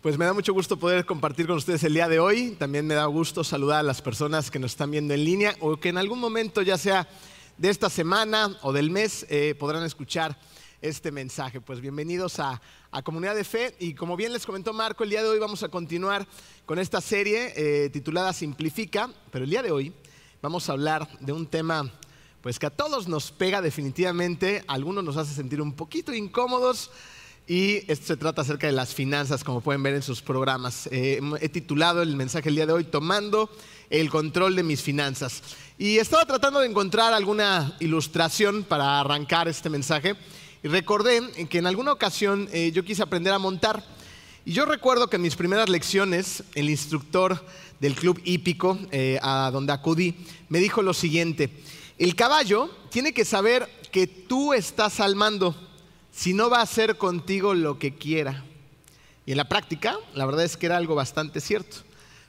Pues me da mucho gusto poder compartir con ustedes el día de hoy. También me da gusto saludar a las personas que nos están viendo en línea o que en algún momento, ya sea de esta semana o del mes, eh, podrán escuchar este mensaje. Pues bienvenidos a, Comunidad de Fe y como bien les comentó Marco, el día de hoy vamos a continuar con esta serie eh, titulada Simplifica, pero el día de hoy vamos a hablar de un tema pues que a todos nos pega definitivamente, a algunos nos hace sentir un poquito incómodos, y esto se trata acerca de las finanzas, como pueden ver en sus programas. Eh, he titulado el mensaje el día de hoy, Tomando el control de mis finanzas. Y estaba tratando de encontrar alguna ilustración para arrancar este mensaje. Y recordé que en alguna ocasión eh, yo quise aprender a montar. Y yo recuerdo que en mis primeras lecciones, el instructor del club hípico eh, a donde acudí me dijo lo siguiente, el caballo tiene que saber que tú estás al mando si no va a hacer contigo lo que quiera. Y en la práctica, la verdad es que era algo bastante cierto.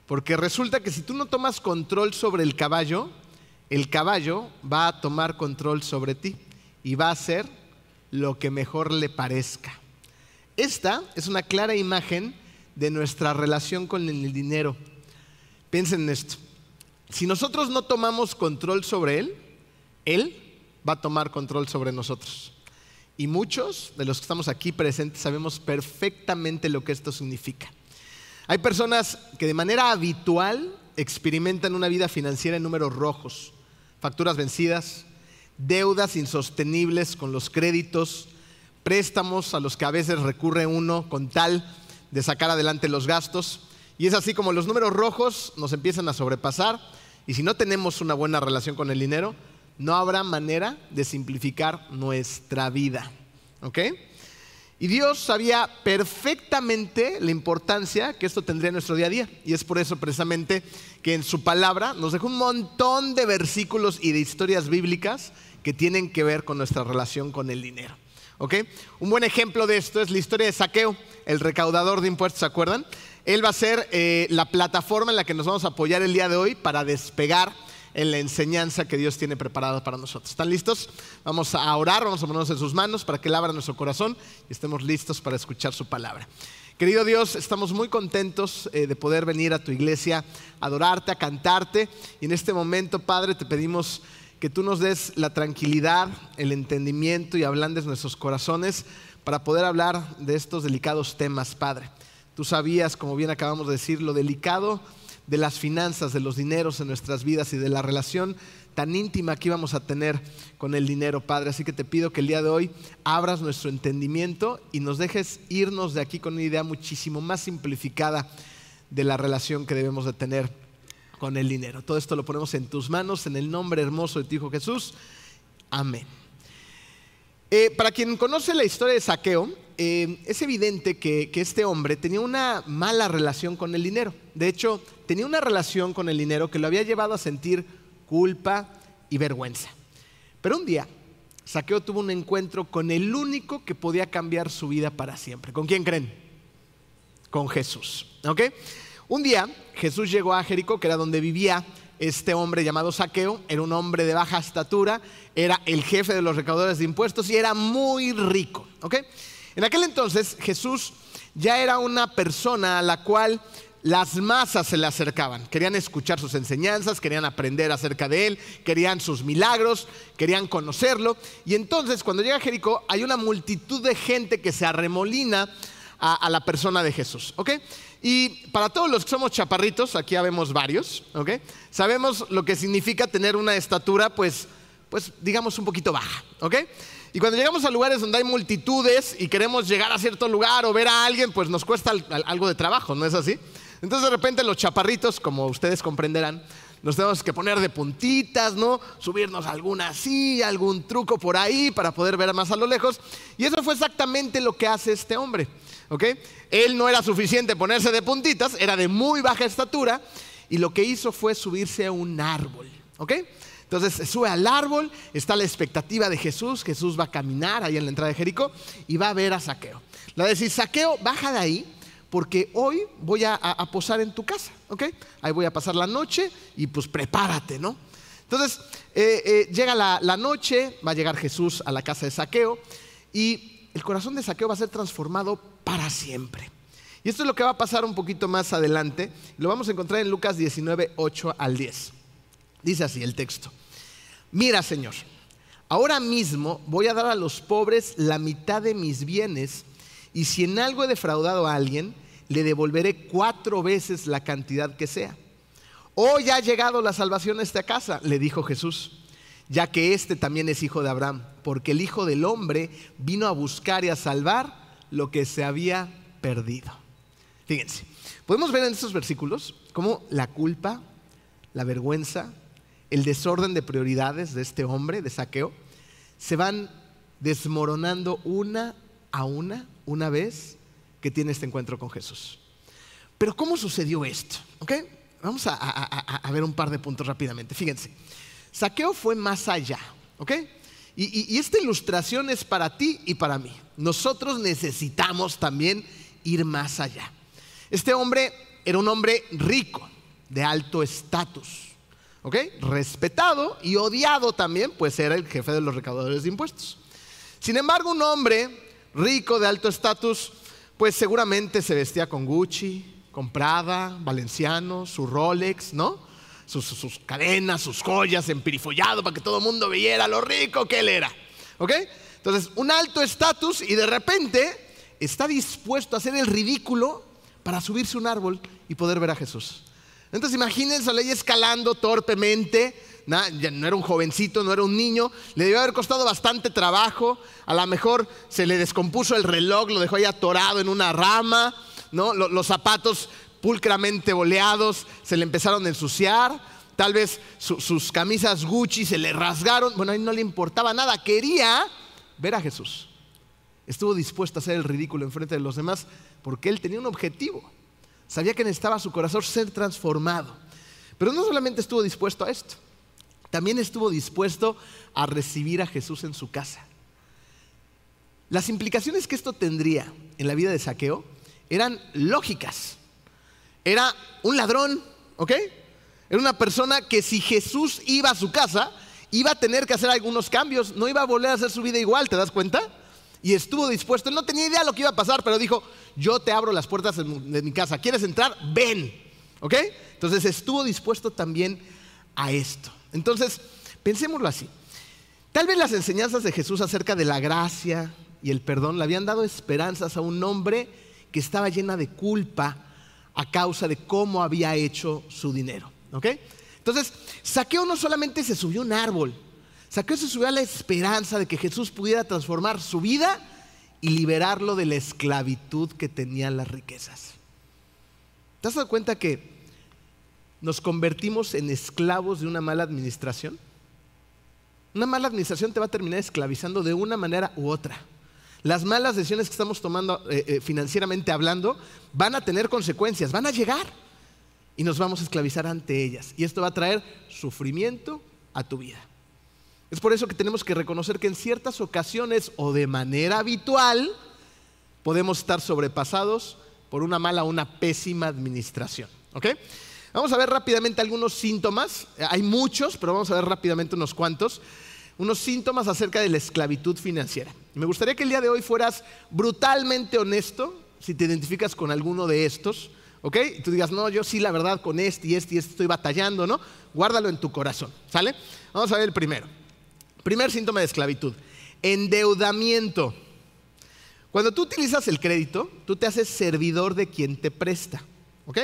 Porque resulta que si tú no tomas control sobre el caballo, el caballo va a tomar control sobre ti y va a hacer lo que mejor le parezca. Esta es una clara imagen de nuestra relación con el dinero. Piensen en esto. Si nosotros no tomamos control sobre él, él va a tomar control sobre nosotros. Y muchos de los que estamos aquí presentes sabemos perfectamente lo que esto significa. Hay personas que de manera habitual experimentan una vida financiera en números rojos, facturas vencidas, deudas insostenibles con los créditos, préstamos a los que a veces recurre uno con tal de sacar adelante los gastos. Y es así como los números rojos nos empiezan a sobrepasar y si no tenemos una buena relación con el dinero, no habrá manera de simplificar nuestra vida. ¿Ok? Y Dios sabía perfectamente la importancia que esto tendría en nuestro día a día. Y es por eso precisamente que en su palabra nos dejó un montón de versículos y de historias bíblicas que tienen que ver con nuestra relación con el dinero. ¿Ok? Un buen ejemplo de esto es la historia de Saqueo, el recaudador de impuestos, ¿se acuerdan? Él va a ser eh, la plataforma en la que nos vamos a apoyar el día de hoy para despegar en la enseñanza que Dios tiene preparada para nosotros. ¿Están listos? Vamos a orar, vamos a ponernos en sus manos para que Él abra nuestro corazón y estemos listos para escuchar su palabra. Querido Dios, estamos muy contentos eh, de poder venir a tu iglesia, a adorarte, a cantarte. Y en este momento, Padre, te pedimos que tú nos des la tranquilidad, el entendimiento y ablandes nuestros corazones para poder hablar de estos delicados temas, Padre. Tú sabías, como bien acabamos de decir, lo delicado de las finanzas, de los dineros en nuestras vidas y de la relación tan íntima que íbamos a tener con el dinero, Padre. Así que te pido que el día de hoy abras nuestro entendimiento y nos dejes irnos de aquí con una idea muchísimo más simplificada de la relación que debemos de tener con el dinero. Todo esto lo ponemos en tus manos, en el nombre hermoso de tu Hijo Jesús. Amén. Eh, para quien conoce la historia de Saqueo, eh, es evidente que, este hombre tenía una mala relación con el dinero. De hecho, tenía una relación con el dinero que lo había llevado a sentir culpa y vergüenza. Pero un día, Saqueo tuvo un encuentro con el único que podía cambiar su vida para siempre. ¿Con quién creen? Con Jesús. ¿Ok? Un día, Jesús llegó a Jericó, que era donde vivía este hombre llamado Saqueo era un hombre de baja estatura, era el jefe de los recaudadores de impuestos y era muy rico. En aquel entonces Jesús ya era una persona a la cual las masas se le acercaban, querían escuchar sus enseñanzas, querían aprender acerca de él, querían sus milagros, querían conocerlo. Y entonces cuando llega Jericó hay una multitud de gente que se arremolina a, la persona de Jesús. Y para todos los que somos chaparritos, aquí ya vemos varios, ¿ok? Sabemos lo que significa tener una estatura, pues, pues digamos un poquito baja, ¿ok? Y cuando llegamos a lugares donde hay multitudes y queremos llegar a cierto lugar o ver a alguien, pues nos cuesta algo de trabajo, ¿no es así? Entonces de repente los chaparritos, como ustedes comprenderán, nos tenemos que poner de puntitas, ¿no? Subirnos alguna silla, algún truco por ahí para poder ver más a lo lejos. Y eso fue exactamente lo que hace este hombre. ¿ok? Él no era suficiente ponerse de puntitas, era de muy baja estatura y lo que hizo fue subirse a un árbol, ¿ok? Entonces sube al árbol, está la expectativa de Jesús, Jesús va a caminar ahí en la entrada de Jericó y va a ver a Saqueo. Le va a decir, Saqueo, baja de ahí porque hoy voy a, posar en tu casa, ¿ok? Ahí voy a pasar la noche y pues prepárate, ¿no? Entonces eh, eh, llega la, la noche, va a llegar Jesús a la casa de Saqueo y el corazón de Saqueo va a ser transformado para siempre. Y esto es lo que va a pasar un poquito más adelante. Lo vamos a encontrar en Lucas 19, 8 al 10. Dice así el texto. Mira, Señor, ahora mismo voy a dar a los pobres la mitad de mis bienes y si en algo he defraudado a alguien, le devolveré cuatro veces la cantidad que sea. Hoy ha llegado la salvación a esta casa, le dijo Jesús, ya que este también es hijo de Abraham, porque el Hijo del Hombre vino a buscar y a salvar lo que se había perdido. Fíjense, podemos ver en estos versículos cómo la culpa, la vergüenza, el desorden de prioridades de este hombre, de saqueo, se van desmoronando una a una, una vez que tiene este encuentro con Jesús. Pero ¿cómo sucedió esto? Vamos a, ver un par de puntos rápidamente. Fíjense, saqueo fue más allá, ¿ok? y esta ilustración es para ti y para mí. Nosotros necesitamos también ir más allá. Este hombre era un hombre rico, de alto estatus, ¿ok? Respetado y odiado también, pues era el jefe de los recaudadores de impuestos. Sin embargo, un hombre rico, de alto estatus, pues seguramente se vestía con Gucci, con Prada, Valenciano, su Rolex, ¿no? Sus, cadenas, sus joyas, empirifollado para que todo el mundo viera lo rico que él era, ¿ok? Entonces, un alto estatus y de repente está dispuesto a hacer el ridículo para subirse a un árbol y poder ver a Jesús. Entonces imagínense a escalando torpemente, no era un jovencito, no era un niño, le debió haber costado bastante trabajo, a lo mejor se le descompuso el reloj, lo dejó ahí atorado en una rama, ¿no? los, zapatos pulcramente boleados se le empezaron a ensuciar, tal vez sus camisas Gucci se le rasgaron, bueno, a él no le importaba nada, quería ver a Jesús. Estuvo dispuesto a hacer el ridículo en frente de los demás porque él tenía un objetivo. Sabía que necesitaba su corazón ser transformado. Pero no solamente estuvo dispuesto a esto, también estuvo dispuesto a recibir a Jesús en su casa. Las implicaciones que esto tendría en la vida de Saqueo eran lógicas. Era un ladrón, ¿ok? Era una persona que si Jesús iba a su casa, iba a tener que hacer algunos cambios, no iba a volver a hacer su vida igual, ¿te das cuenta? y estuvo dispuesto. No tenía idea de lo que iba a pasar, pero dijo, yo te abro las puertas de mi casa. ¿Quieres entrar? Ven. ¿Ok? Entonces estuvo dispuesto también a esto. Entonces, pensémoslo así. Tal vez las enseñanzas de Jesús acerca de la gracia y el perdón le habían dado esperanzas a un hombre que estaba llena de culpa a causa de cómo había hecho su dinero. ¿Ok? Entonces, Saqueo no solamente se subió a un árbol, Saqueo se subió a la esperanza de que Jesús pudiera transformar su vida y liberarlo de la esclavitud que tenían las riquezas. ¿Te has dado cuenta que nos convertimos en esclavos de una mala administración? Una mala administración te va a terminar esclavizando de una manera u otra. Las malas decisiones que estamos tomando eh, eh, financieramente hablando van a tener consecuencias, van a llegar y nos vamos a esclavizar ante ellas. Y esto va a traer sufrimiento a tu vida. Es por eso que tenemos que reconocer que en ciertas ocasiones o de manera habitual podemos estar sobrepasados por una mala o una pésima administración. Vamos a ver rápidamente algunos síntomas. Hay muchos, pero vamos a ver rápidamente unos cuantos. Unos síntomas acerca de la esclavitud financiera. Me gustaría que el día de hoy fueras brutalmente honesto si te identificas con alguno de estos. ¿ok? Y tú digas, no, yo sí, la verdad, con este y este y este estoy batallando, ¿no? Guárdalo en tu corazón, ¿sale? Vamos a ver el primero. Primer síntoma de esclavitud, endeudamiento. Cuando tú utilizas el crédito, tú te haces servidor de quien te presta. ¿Ok?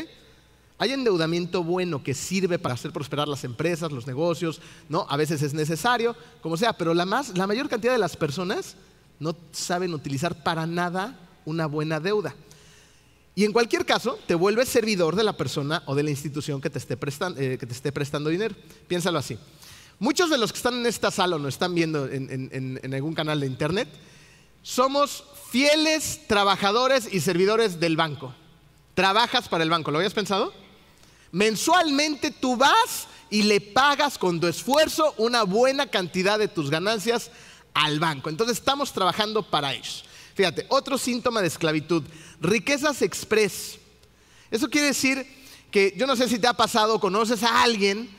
Hay endeudamiento bueno que sirve para hacer prosperar las empresas, los negocios, ¿no? A veces es necesario, como sea, pero la, mayor cantidad de las personas no saben utilizar para nada una buena deuda. Y en cualquier caso, te vuelves servidor de la persona o de la institución que te esté, eh, que te esté prestando dinero. Piénsalo así. Muchos de los que están en esta sala o nos están viendo en, algún canal de internet, somos fieles trabajadores y servidores del banco. Trabajas para el banco, ¿lo habías pensado? Mensualmente tú vas y le pagas con tu esfuerzo una buena cantidad de tus ganancias al banco. Entonces estamos trabajando para ellos. Fíjate, otro síntoma de esclavitud, riquezas express. Eso quiere decir que yo no sé si te ha pasado, conoces a alguien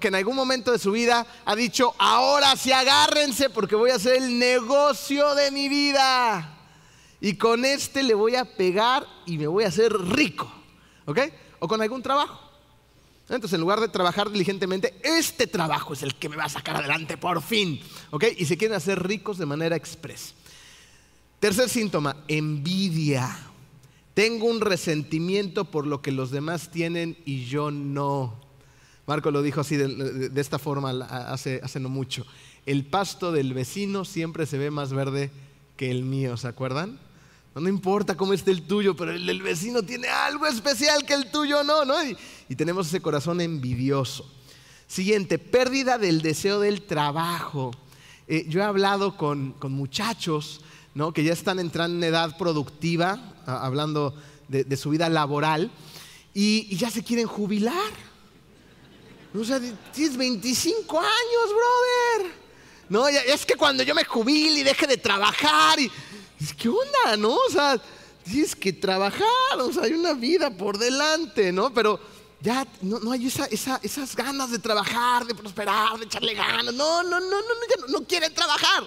que en algún momento de su vida ha dicho, ahora sí agárrense porque voy a hacer el negocio de mi vida. y con este le voy a pegar y me voy a hacer rico. ¿Ok? O con algún trabajo. Entonces, en lugar de trabajar diligentemente, este trabajo es el que me va a sacar adelante por fin. ¿Ok? Y se quieren hacer ricos de manera express. Tercer síntoma, envidia. Tengo un resentimiento por lo que los demás tienen y yo no. Marco lo dijo así de, esta forma hace, hace no mucho. El pasto del vecino siempre se ve más verde que el mío, ¿se acuerdan? No, importa cómo esté el tuyo, pero el del vecino tiene algo especial que el tuyo no, ¿no? Y, tenemos ese corazón envidioso. Siguiente, pérdida del deseo del trabajo. Eh, yo he hablado con, muchachos ¿no? que ya están entrando en edad productiva, hablando de, su vida laboral, y, y ya se quieren jubilar. O sea, tienes 25 años, brother. No, es que cuando yo me jubile y deje de trabajar, y, ¿qué onda, no? O sea, tienes que trabajar, o sea, hay una vida por delante, ¿no? Pero ya no, hay esas ganas de trabajar, de prosperar, de echarle ganas. No, no, no, no, no, no, quieren trabajar.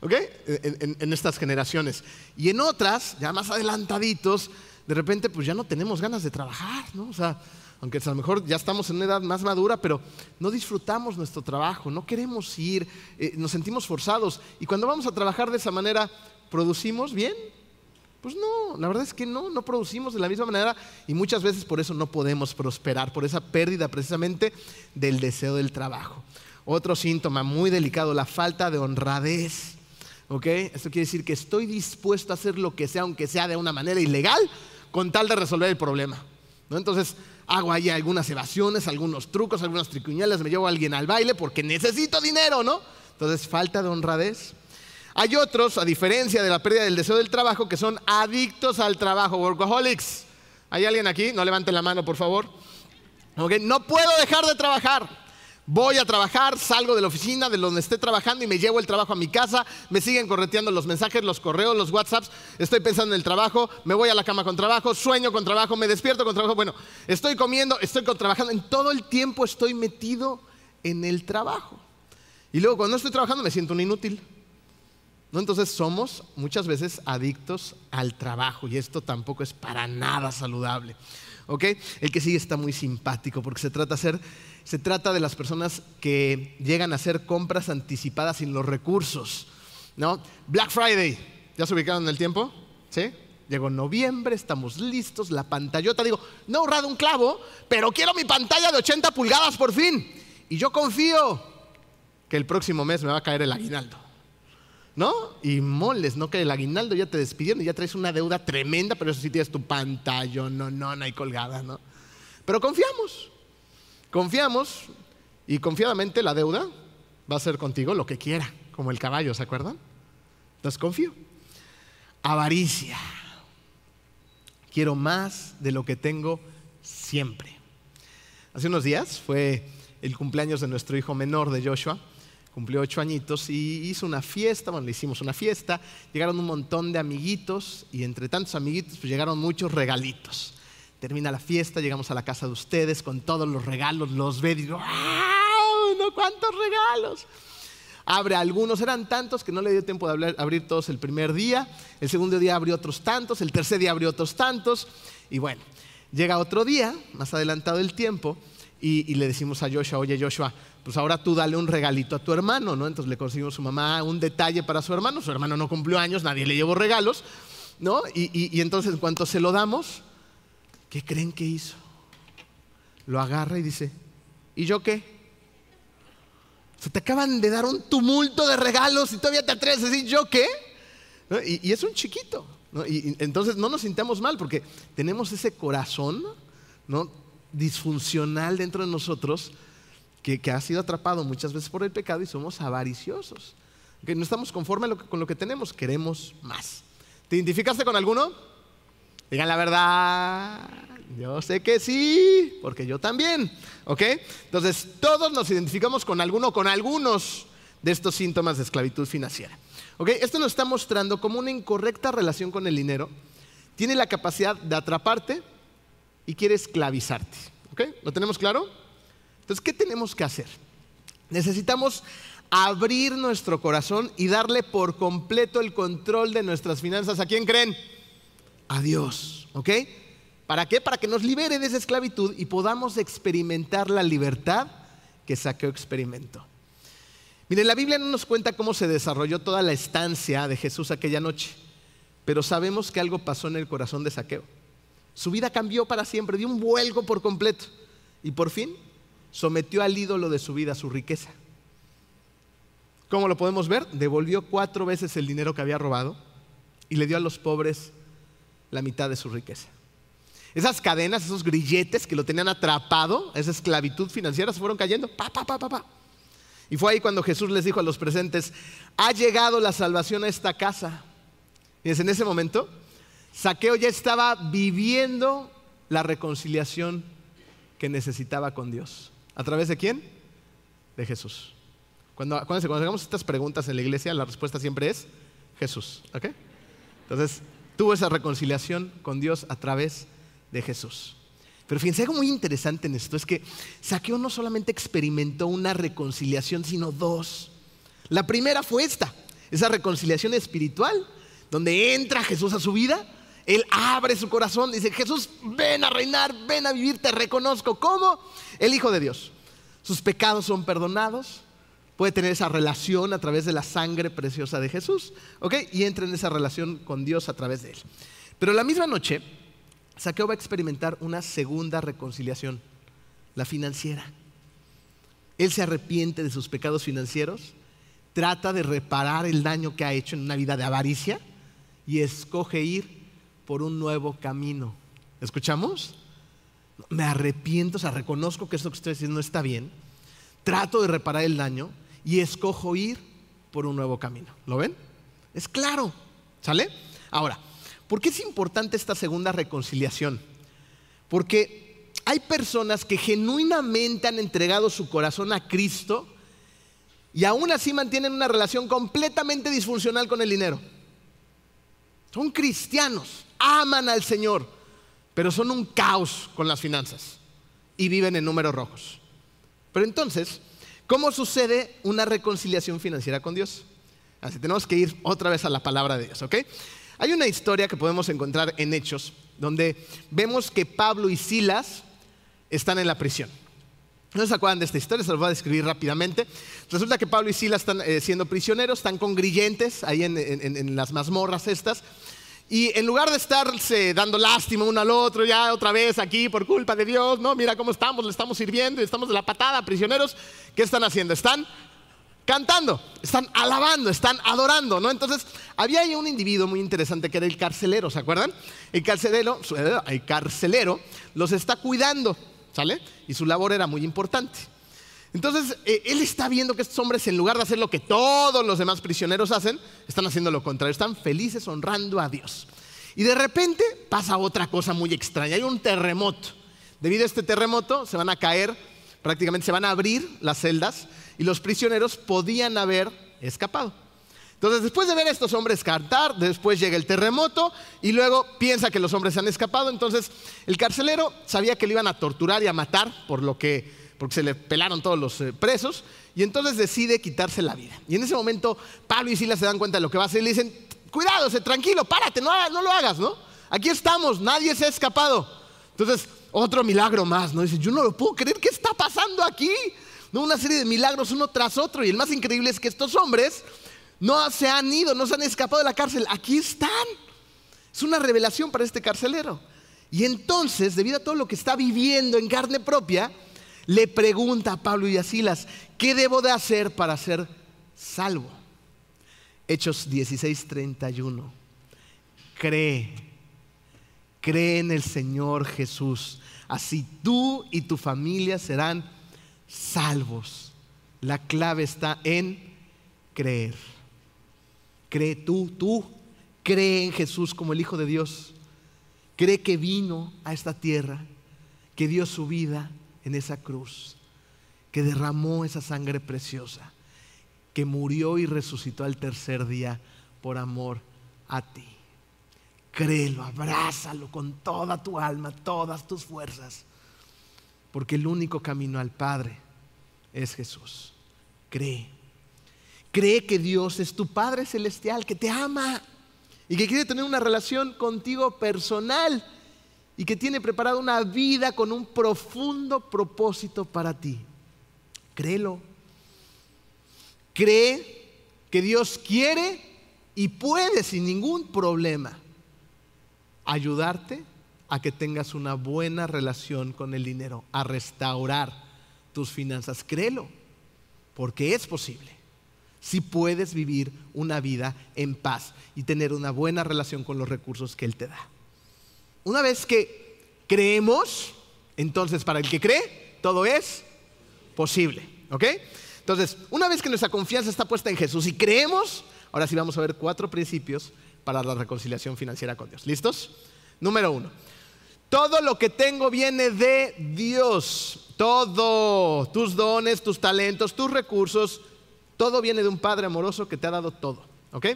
¿Ok? En, en, estas generaciones. Y en otras, ya más adelantaditos, de repente, pues ya no tenemos ganas de trabajar, ¿no? O sea, aunque a lo mejor ya estamos en una edad más madura, pero no disfrutamos nuestro trabajo, no queremos ir, eh, nos sentimos forzados. Y cuando vamos a trabajar de esa manera, ¿producimos bien? Pues no, la verdad es que no, no producimos de la misma manera y muchas veces por eso no podemos prosperar, por esa pérdida precisamente del deseo del trabajo. Otro síntoma muy delicado, la falta de honradez. ¿Ok? Esto quiere decir que estoy dispuesto a hacer lo que sea, aunque sea de una manera ilegal, con tal de resolver el problema. Entonces, hago ahí algunas evasiones, algunos trucos, algunas tricuñales, me llevo a alguien al baile porque necesito dinero, ¿no? Entonces, falta de honradez. Hay otros, a diferencia de la pérdida del deseo del trabajo, que son adictos al trabajo, workaholics. ¿Hay alguien aquí? No levanten la mano, por favor. No puedo dejar de trabajar. Voy a trabajar, salgo de la oficina, de donde esté trabajando y me llevo el trabajo a mi casa. Me siguen correteando los mensajes, los correos, los WhatsApps. Estoy pensando en el trabajo, me voy a la cama con trabajo, sueño con trabajo, me despierto con trabajo. Bueno, estoy comiendo, estoy trabajando. En todo el tiempo estoy metido en el trabajo. Y luego cuando estoy trabajando me siento un inútil. Entonces somos muchas veces adictos al trabajo y esto tampoco es para nada saludable. El que sigue está muy simpático porque se trata, se trata de las personas que llegan a hacer compras anticipadas sin los recursos. ¿no? Black Friday, ¿ya se ubicaron en el tiempo? ¿Sí? Llegó noviembre, estamos listos, la pantallota, digo, no he ahorrado un clavo, pero quiero mi pantalla de 80 pulgadas por fin. Y yo confío que el próximo mes me va a caer el aguinaldo. ¿No? Y moles, ¿no? Que el aguinaldo ya te despidieron y ya traes una deuda tremenda, pero eso sí tienes tu pantalla, no, no, no hay colgada, ¿no? Pero confiamos, confiamos y confiadamente la deuda va a ser contigo lo que quiera, como el caballo, ¿se acuerdan? Entonces confío. Avaricia. Quiero más de lo que tengo siempre. Hace unos días fue el cumpleaños de nuestro hijo menor de Joshua cumplió ocho añitos y hizo una fiesta, bueno, le hicimos una fiesta, llegaron un montón de amiguitos y entre tantos amiguitos pues llegaron muchos regalitos. Termina la fiesta, llegamos a la casa de ustedes con todos los regalos, los ve y digo, ¡wow! ¡No cuántos regalos! Abre algunos, eran tantos que no le dio tiempo de abrir todos el primer día, el segundo día abrió otros tantos, el tercer día abrió otros tantos y bueno, llega otro día, más adelantado el tiempo, y, y le decimos a Joshua, oye Joshua, pues ahora tú dale un regalito a tu hermano, ¿no? Entonces le conseguimos a su mamá un detalle para su hermano, su hermano no cumplió años, nadie le llevó regalos, ¿no? Y, entonces en cuanto se lo damos, ¿qué creen que hizo? Lo agarra y dice, ¿y yo qué? Se te acaban de dar un tumulto de regalos y todavía te atreves a decir, ¿yo qué? Y, es un chiquito. Y, entonces no nos sintamos mal porque tenemos ese corazón ¿no? Disfuncional dentro de nosotros que, ha sido atrapado muchas veces por el pecado y somos avariciosos. Que no estamos conformes con lo que tenemos, queremos más. ¿Te identificaste con alguno? Digan la verdad. Yo sé que sí, porque yo también. ¿Ok? Entonces, todos nos identificamos con alguno, con algunos de estos síntomas de esclavitud financiera. ¿Ok? Esto nos está mostrando cómo una incorrecta relación con el dinero tiene la capacidad de atraparte y quiere esclavizarte. ¿Ok? ¿Lo tenemos claro? Entonces, ¿qué tenemos que hacer? Necesitamos abrir nuestro corazón y darle por completo el control de nuestras finanzas. ¿A quién creen? A Dios, ¿ok? ¿Para qué? Para que nos libere de esa esclavitud y podamos experimentar la libertad que Saqueo experimentó. Miren, la Biblia no nos cuenta cómo se desarrolló toda la estancia de Jesús aquella noche, pero sabemos que algo pasó en el corazón de Saqueo. Su vida cambió para siempre, dio un vuelco por completo y por fin sometió al ídolo de su vida, su riqueza. ¿Cómo lo podemos ver? Devolvió cuatro veces el dinero que había robado y le dio a los pobres la mitad de su riqueza. Esas cadenas, esos grilletes que lo tenían atrapado, esa esclavitud financiera, se fueron cayendo. Pa, pa, pa, pa, Y fue ahí cuando Jesús les dijo a los presentes, ha llegado la salvación a esta casa. Y es en ese momento, Saqueo ya estaba viviendo la reconciliación que necesitaba con Dios. ¿A través de quién? De Jesús. Cuando, cuando hagamos estas preguntas en la iglesia, la respuesta siempre es Jesús. Entonces, tuvo esa reconciliación con Dios a través de Jesús. Pero fíjense, algo muy interesante en esto es que Saqueo no solamente experimentó una reconciliación, sino dos. La primera fue esta, esa reconciliación espiritual, donde entra Jesús a su vida, él abre su corazón, dice, Jesús, ven a reinar, ven a vivir, te reconozco como el Hijo de Dios. Sus pecados son perdonados, puede tener esa relación a través de la sangre preciosa de Jesús, ¿ok? Y entra en esa relación con Dios a través de él. Pero la misma noche, Saqueo va a experimentar una segunda reconciliación, la financiera. Él se arrepiente de sus pecados financieros, trata de reparar el daño que ha hecho en una vida de avaricia y escoge ir por un nuevo camino. ¿Escuchamos? Me arrepiento, o sea, reconozco que esto que estoy haciendo no está bien, trato de reparar el daño y escojo ir por un nuevo camino. ¿Lo ven? Es claro, ¿sale? Ahora, ¿Por qué es importante esta segunda reconciliación? Porque hay personas que genuinamente han entregado su corazón a Cristo y aún así mantienen una relación completamente disfuncional con el dinero. Son cristianos, aman al Señor, pero son un caos con las finanzas y viven en números rojos. Pero entonces, ¿cómo sucede una reconciliación financiera con Dios? Así tenemos que ir otra vez a la palabra de Dios, ¿ok? Hay una historia que podemos encontrar en Hechos, donde vemos que Pablo y Silas están en la prisión. ¿No se acuerdan de esta historia? Se los voy a describir rápidamente. Resulta que Pablo y Silas están eh, siendo prisioneros, están con grillentes ahí en, las mazmorras estas. Y en lugar de estarse dando lástima uno al otro, ya otra vez aquí por culpa de Dios, no, mira cómo estamos, le estamos sirviendo y estamos de la patada, prisioneros, ¿qué están haciendo? Están cantando, están alabando, están adorando, ¿no? Entonces, había ahí un individuo muy interesante que era el carcelero, ¿se acuerdan? El carcelero, eh, el carcelero los está cuidando, ¿sale? Y su labor era muy importante. Entonces, eh, él está viendo que estos hombres, en lugar de hacer lo que todos los demás prisioneros hacen, están haciendo lo contrario, están felices honrando a Dios. Y de repente pasa otra cosa muy extraña, hay un terremoto. Debido a este terremoto se van a caer, prácticamente se van a abrir las celdas y los prisioneros podían haber escapado. Entonces, después de ver a estos hombres cantar, después llega el terremoto y luego piensa que los hombres han escapado. Entonces, el carcelero sabía que le iban a torturar y a matar por lo que, porque se le pelaron todos los eh, presos y entonces decide quitarse la vida. Y en ese momento, Pablo y Silas se dan cuenta de lo que va a hacer y le dicen: Cuidado, tranquilo, párate, no, no lo hagas, ¿no? Aquí estamos, nadie se ha escapado. Entonces, otro milagro más, ¿no? Dice: Yo no lo puedo creer, ¿qué está pasando aquí? Una serie de milagros uno tras otro. Y el más increíble es que estos hombres no se han ido, no se han escapado de la cárcel. Aquí están. Es una revelación para este carcelero. Y entonces, debido a todo lo que está viviendo en carne propia, le pregunta a Pablo y a Silas, ¿qué debo de hacer para ser salvo? Hechos 16:31. Cree, cree en el Señor Jesús. Así tú y tu familia serán salvos. La clave está en creer. Cree tú, tú, cree en Jesús como el Hijo de Dios. Cree que vino a esta tierra, que dio su vida en esa cruz, que derramó esa sangre preciosa, que murió y resucitó al tercer día por amor a ti. Créelo, abrázalo con toda tu alma, todas tus fuerzas porque el único camino al Padre es Jesús. Cree. Cree que Dios es tu Padre Celestial, que te ama y que quiere tener una relación contigo personal y que tiene preparada una vida con un profundo propósito para ti. Créelo. Cree que Dios quiere y puede sin ningún problema ayudarte a que tengas una buena relación con el dinero, a restaurar tus finanzas. Créelo, porque es posible. Si puedes vivir una vida en paz y tener una buena relación con los recursos que Él te da. Una vez que creemos, entonces para el que cree, todo es posible. ¿Ok? Entonces, una vez que nuestra confianza está puesta en Jesús y creemos, ahora sí vamos a ver cuatro principios para la reconciliación financiera con Dios. ¿Listos? Número uno. Todo lo que tengo viene de Dios. Todo, tus dones, tus talentos, tus recursos, todo viene de un Padre amoroso que te ha dado todo. ¿Ok?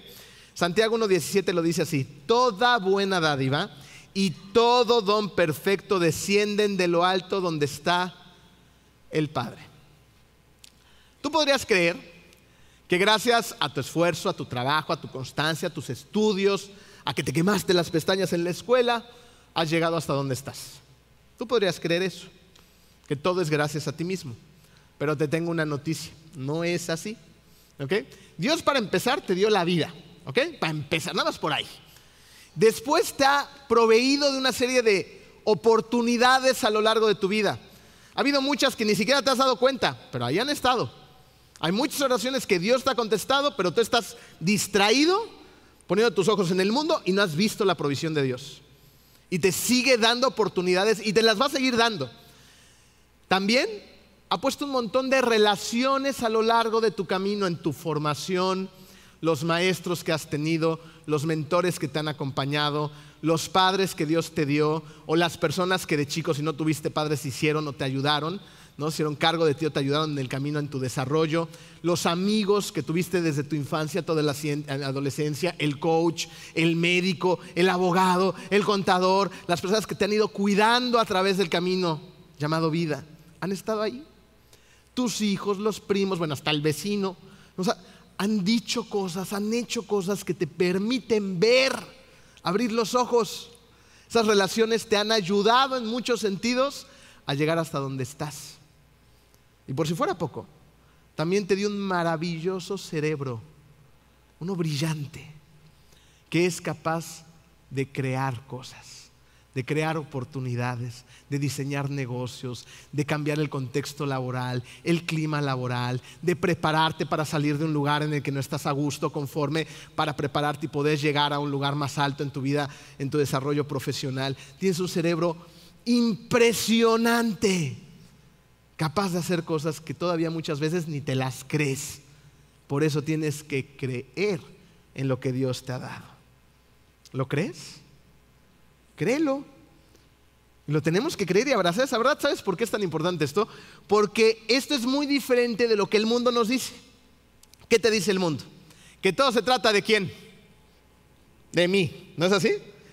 Santiago 1.17 lo dice así. Toda buena dádiva y todo don perfecto descienden de lo alto donde está el Padre. Tú podrías creer que gracias a tu esfuerzo, a tu trabajo, a tu constancia, a tus estudios, a que te quemaste las pestañas en la escuela, has llegado hasta donde estás. Tú podrías creer eso, que todo es gracias a ti mismo. Pero te tengo una noticia, no es así. Dios para empezar te dio la vida, Para empezar, nada más por ahí. Después te ha proveído de una serie de oportunidades a lo largo de tu vida. Ha habido muchas que ni siquiera te has dado cuenta, pero ahí han estado. Hay muchas oraciones que Dios te ha contestado, pero tú estás distraído poniendo tus ojos en el mundo y no has visto la provisión de Dios. Y te sigue dando oportunidades y te las va a seguir dando. También ha puesto un montón de relaciones a lo largo de tu camino, en tu formación, los maestros que has tenido, los mentores que te han acompañado, los padres que Dios te dio, o las personas que de chicos, si no tuviste padres, hicieron o te ayudaron, ¿no? hicieron cargo de ti o te ayudaron en el camino en tu desarrollo, los amigos que tuviste desde tu infancia, toda la adolescencia, el coach, el médico, el abogado, el contador, las personas que te han ido cuidando a través del camino llamado vida, han estado ahí tus hijos, los primos, bueno, hasta el vecino, han dicho cosas, han hecho cosas que te permiten ver, abrir los ojos. Esas relaciones te han ayudado en muchos sentidos a llegar hasta donde estás. Y por si fuera poco, también te dio un maravilloso cerebro, uno brillante, que es capaz de crear cosas de crear oportunidades, de diseñar negocios, de cambiar el contexto laboral, el clima laboral, de prepararte para salir de un lugar en el que no estás a gusto, conforme, para prepararte y poder llegar a un lugar más alto en tu vida, en tu desarrollo profesional. Tienes un cerebro impresionante, capaz de hacer cosas que todavía muchas veces ni te las crees. Por eso tienes que creer en lo que Dios te ha dado. ¿Lo crees? Créelo. Lo tenemos que creer y abrazar esa verdad. ¿Sabes por qué es tan importante esto? Porque esto es muy diferente de lo que el mundo nos dice. ¿Qué te dice el mundo? Que todo se trata de quién? De mí. ¿No es así?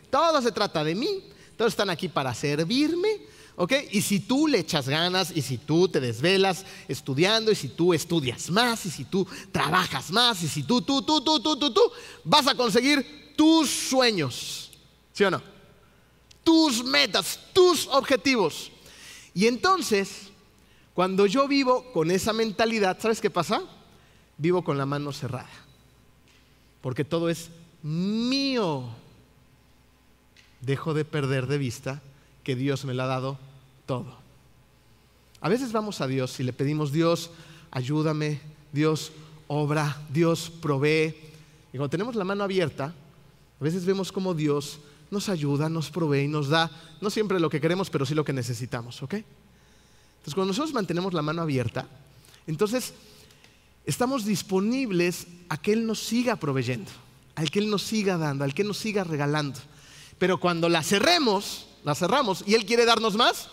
Todo se trata de mí. Todos están aquí para servirme. ¿Ok? Y si tú le echas ganas, y si tú te desvelas estudiando, y si tú estudias más, y si tú trabajas más, y si tú, tú, tú, tú, tú, tú, tú, vas a conseguir tus sueños. ¿Sí o no? Tus metas, tus objetivos. Y entonces, cuando yo vivo con esa mentalidad, ¿sabes qué pasa? Vivo con la mano cerrada. Porque todo es mío. Dejo de perder de vista que Dios me lo ha dado todo. A veces vamos a Dios y le pedimos, Dios, ayúdame, Dios, obra, Dios, provee. Y cuando tenemos la mano abierta, a veces vemos como Dios nos ayuda, nos provee y nos da, no siempre lo que queremos, pero sí lo que necesitamos, ¿ok? Entonces, cuando nosotros mantenemos la mano abierta, entonces estamos disponibles a que Él nos siga proveyendo, al que Él nos siga dando, al que nos siga regalando. Pero cuando la cerremos, la cerramos y Él quiere darnos más,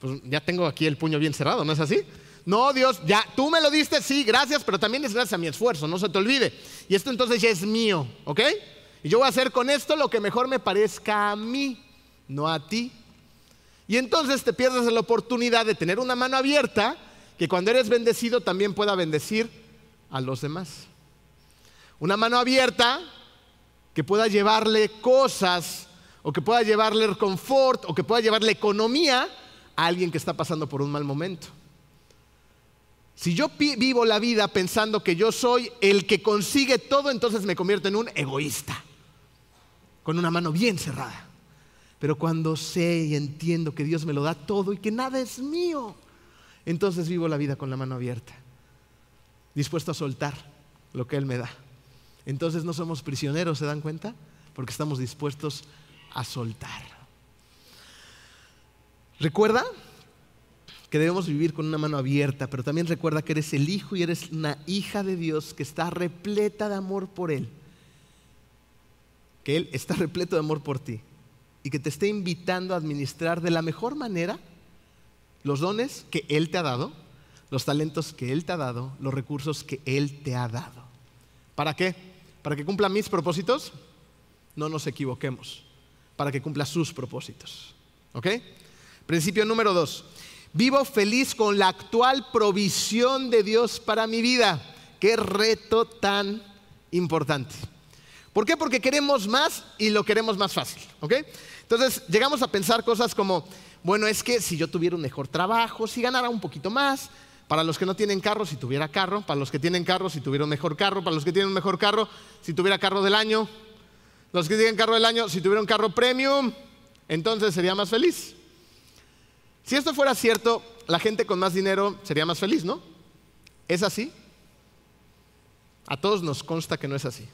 pues ya tengo aquí el puño bien cerrado, ¿no es así? No, Dios, ya, tú me lo diste, sí, gracias, pero también es gracias a mi esfuerzo, no se te olvide. Y esto entonces ya es mío, ¿ok? Y yo voy a hacer con esto lo que mejor me parezca a mí, no a ti. Y entonces te pierdes la oportunidad de tener una mano abierta que cuando eres bendecido también pueda bendecir a los demás. Una mano abierta que pueda llevarle cosas o que pueda llevarle confort o que pueda llevarle economía a alguien que está pasando por un mal momento. Si yo vivo la vida pensando que yo soy el que consigue todo, entonces me convierto en un egoísta, con una mano bien cerrada. Pero cuando sé y entiendo que Dios me lo da todo y que nada es mío, entonces vivo la vida con la mano abierta, dispuesto a soltar lo que Él me da. Entonces no somos prisioneros, ¿se dan cuenta? Porque estamos dispuestos a soltar. Recuerda que debemos vivir con una mano abierta, pero también recuerda que eres el hijo y eres una hija de Dios que está repleta de amor por Él. Que Él está repleto de amor por ti y que te esté invitando a administrar de la mejor manera los dones que Él te ha dado, los talentos que Él te ha dado, los recursos que Él te ha dado. ¿Para qué? ¿Para que cumpla mis propósitos? No nos equivoquemos. Para que cumpla sus propósitos. ¿Ok? Principio número dos. Vivo feliz con la actual provisión de Dios para mi vida. Qué reto tan importante. ¿Por qué? Porque queremos más y lo queremos más fácil. ¿ok? Entonces llegamos a pensar cosas como, bueno, es que si yo tuviera un mejor trabajo, si ganara un poquito más, para los que no tienen carro, si tuviera carro, para los que tienen carro, si tuviera un mejor carro, para los que tienen un mejor carro, si tuviera carro del año, los que tienen carro del año, si tuviera un carro premium, entonces sería más feliz. Si esto fuera cierto, la gente con más dinero sería más feliz, ¿no? ¿Es así? A todos nos consta que no es así.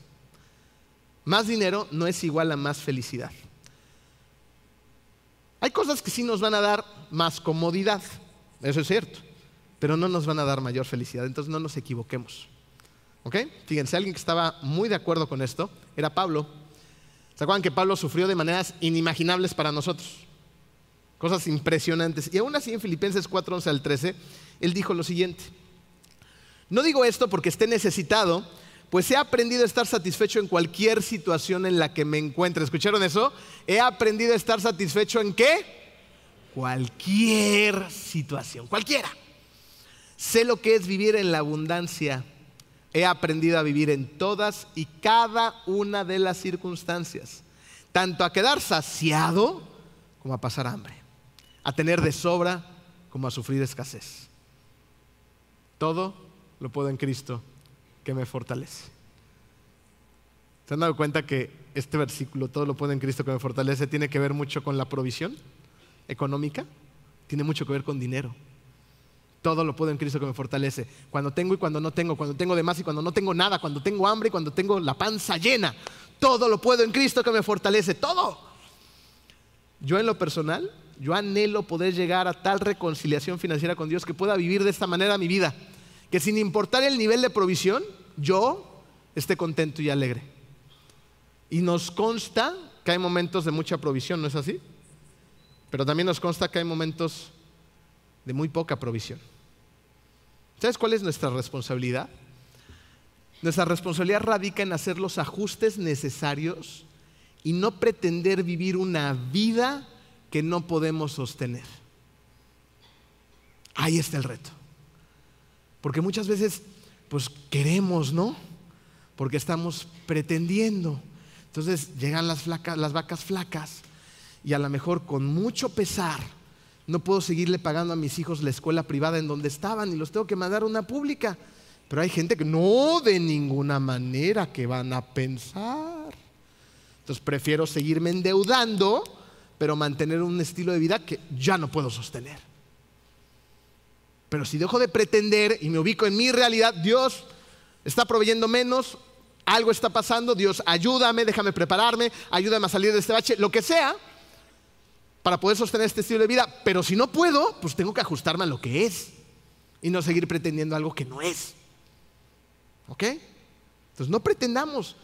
Más dinero no es igual a más felicidad. Hay cosas que sí nos van a dar más comodidad, eso es cierto, pero no nos van a dar mayor felicidad, entonces no nos equivoquemos. ¿Ok? Fíjense, alguien que estaba muy de acuerdo con esto era Pablo. ¿Se acuerdan que Pablo sufrió de maneras inimaginables para nosotros? Cosas impresionantes. Y aún así en Filipenses 4, 11 al 13, él dijo lo siguiente. No digo esto porque esté necesitado, pues he aprendido a estar satisfecho en cualquier situación en la que me encuentre. ¿Escucharon eso? He aprendido a estar satisfecho en qué? Cualquier situación, cualquiera. Sé lo que es vivir en la abundancia. He aprendido a vivir en todas y cada una de las circunstancias. Tanto a quedar saciado como a pasar hambre a tener de sobra como a sufrir escasez. Todo lo puedo en Cristo que me fortalece. ¿Se han dado cuenta que este versículo, todo lo puedo en Cristo que me fortalece, tiene que ver mucho con la provisión económica? Tiene mucho que ver con dinero. Todo lo puedo en Cristo que me fortalece. Cuando tengo y cuando no tengo, cuando tengo de más y cuando no tengo nada, cuando tengo hambre y cuando tengo la panza llena. Todo lo puedo en Cristo que me fortalece. Todo. Yo en lo personal yo anhelo poder llegar a tal reconciliación financiera con Dios que pueda vivir de esta manera mi vida. Que sin importar el nivel de provisión, yo esté contento y alegre. Y nos consta que hay momentos de mucha provisión, ¿no es así? Pero también nos consta que hay momentos de muy poca provisión. ¿Sabes cuál es nuestra responsabilidad? Nuestra responsabilidad radica en hacer los ajustes necesarios y no pretender vivir una vida que no podemos sostener. Ahí está el reto. Porque muchas veces, pues queremos, ¿no? Porque estamos pretendiendo. Entonces llegan las, las vacas flacas y a lo mejor con mucho pesar no puedo seguirle pagando a mis hijos la escuela privada en donde estaban y los tengo que mandar a una pública. Pero hay gente que no de ninguna manera que van a pensar. Entonces prefiero seguirme endeudando pero mantener un estilo de vida que ya no puedo sostener. Pero si dejo de pretender y me ubico en mi realidad, Dios está proveyendo menos, algo está pasando, Dios ayúdame, déjame prepararme, ayúdame a salir de este bache, lo que sea, para poder sostener este estilo de vida. Pero si no puedo, pues tengo que ajustarme a lo que es y no seguir pretendiendo algo que no es. ¿Ok? Entonces no pretendamos,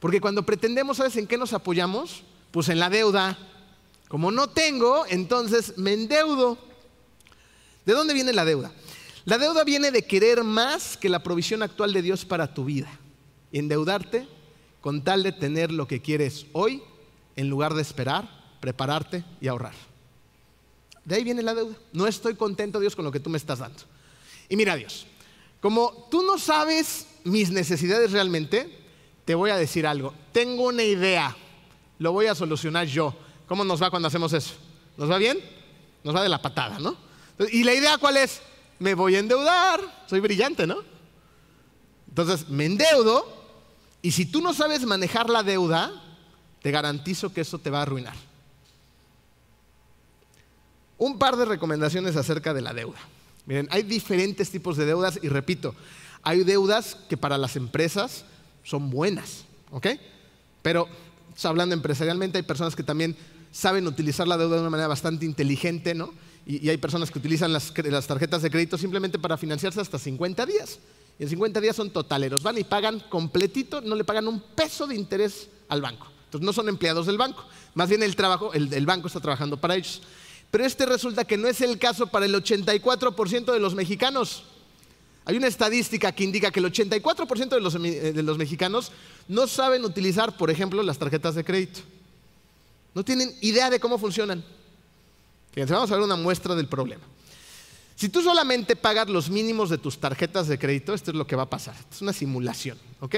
porque cuando pretendemos, ¿sabes en qué nos apoyamos? Pues en la deuda, como no tengo, entonces me endeudo. ¿De dónde viene la deuda? La deuda viene de querer más que la provisión actual de Dios para tu vida. Endeudarte con tal de tener lo que quieres hoy en lugar de esperar, prepararte y ahorrar. De ahí viene la deuda. No estoy contento, Dios, con lo que tú me estás dando. Y mira, Dios, como tú no sabes mis necesidades realmente, te voy a decir algo. Tengo una idea, lo voy a solucionar yo. ¿Cómo nos va cuando hacemos eso? ¿Nos va bien? Nos va de la patada, ¿no? ¿Y la idea cuál es? Me voy a endeudar. Soy brillante, ¿no? Entonces, me endeudo y si tú no sabes manejar la deuda, te garantizo que eso te va a arruinar. Un par de recomendaciones acerca de la deuda. Miren, hay diferentes tipos de deudas y repito, hay deudas que para las empresas son buenas, ¿ok? Pero hablando empresarialmente, hay personas que también saben utilizar la deuda de una manera bastante inteligente, ¿no? Y, hay personas que utilizan las, las, tarjetas de crédito simplemente para financiarse hasta 50 días. Y en 50 días son totaleros, van y pagan completito, no le pagan un peso de interés al banco. Entonces no son empleados del banco, más bien el trabajo, el banco está trabajando para ellos. Pero este resulta que no es el caso para el 84% de los mexicanos. Hay una estadística que indica que el 84% de los, eh, de los mexicanos no saben utilizar, por ejemplo, las tarjetas de crédito. No tienen idea de cómo funcionan. Fíjense, vamos a ver una muestra del problema. Si tú solamente pagas los mínimos de tus tarjetas de crédito, esto es lo que va a pasar. Es una simulación, ¿ok?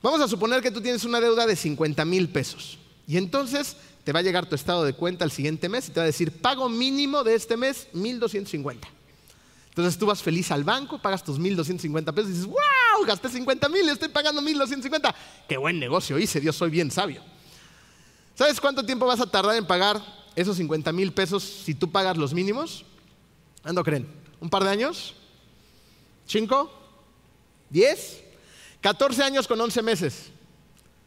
Vamos a suponer que tú tienes una deuda de 50 mil pesos. Y entonces te va a llegar tu estado de cuenta el siguiente mes y te va a decir, pago mínimo de este mes 1.250. Entonces tú vas feliz al banco, pagas tus 1.250 pesos y dices, wow, gasté 50 mil, estoy pagando 1.250. Qué buen negocio hice, Dios soy bien sabio. ¿Sabes cuánto tiempo vas a tardar en pagar esos 50 mil pesos si tú pagas los mínimos? ¿Cuándo creen? ¿Un par de años? ¿Cinco? ¿Diez? 14 años con 11 meses.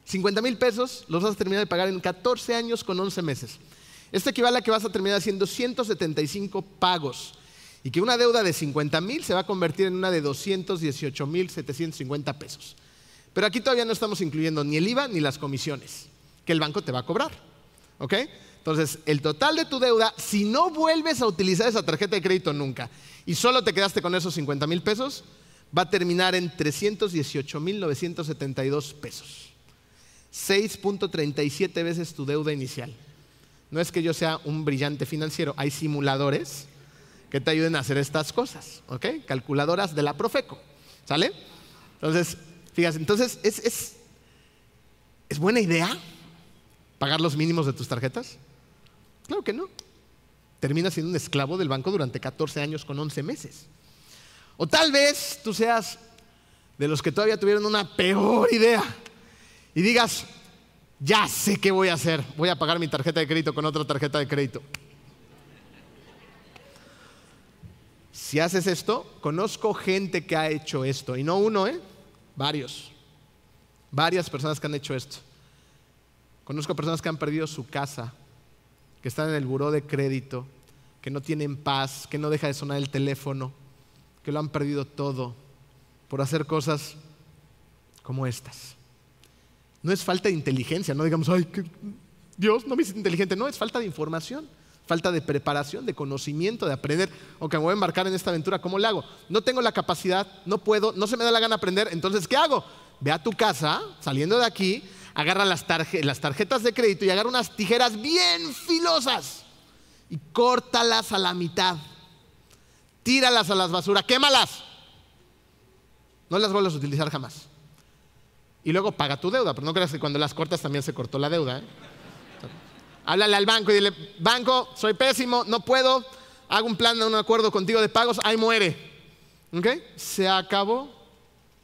50 mil pesos los vas a terminar de pagar en 14 años con 11 meses. Esto equivale a que vas a terminar haciendo 175 pagos y que una deuda de 50 mil se va a convertir en una de 218 mil 750 pesos. Pero aquí todavía no estamos incluyendo ni el IVA ni las comisiones que el banco te va a cobrar. ¿Ok? Entonces, el total de tu deuda, si no vuelves a utilizar esa tarjeta de crédito nunca y solo te quedaste con esos 50 mil pesos, va a terminar en 318 mil 972 pesos. 6.37 veces tu deuda inicial. No es que yo sea un brillante financiero, hay simuladores que te ayuden a hacer estas cosas, ¿ok? Calculadoras de la Profeco, ¿sale? Entonces, fíjate, entonces, ¿es, es, buena idea pagar los mínimos de tus tarjetas? Claro que no. Terminas siendo un esclavo del banco durante 14 años con 11 meses. O tal vez tú seas de los que todavía tuvieron una peor idea y digas, ya sé qué voy a hacer, voy a pagar mi tarjeta de crédito con otra tarjeta de crédito. Si haces esto, conozco gente que ha hecho esto, y no uno, ¿eh? Varios. Varias personas que han hecho esto. Conozco personas que han perdido su casa, que están en el buró de crédito, que no tienen paz, que no deja de sonar el teléfono, que lo han perdido todo por hacer cosas como estas. No es falta de inteligencia, no digamos, ay, Dios no me hizo inteligente, no, es falta de información, falta de preparación, de conocimiento, de aprender. Ok, me voy a embarcar en esta aventura, ¿cómo le hago? No tengo la capacidad, no puedo, no se me da la gana aprender, entonces, ¿qué hago? Ve a tu casa, saliendo de aquí, agarra las, tarjetas de crédito y agarra unas tijeras bien filosas y córtalas a la mitad. Tíralas a las basuras, quémalas. No las vuelvas a utilizar jamás y luego paga tu deuda. Pero no creas que cuando las cortas también se cortó la deuda. ¿eh? Háblale al banco y dile, banco, soy pésimo, no puedo, hago un plan, un acuerdo contigo de pagos, ahí muere. ¿Ok? Se acabó.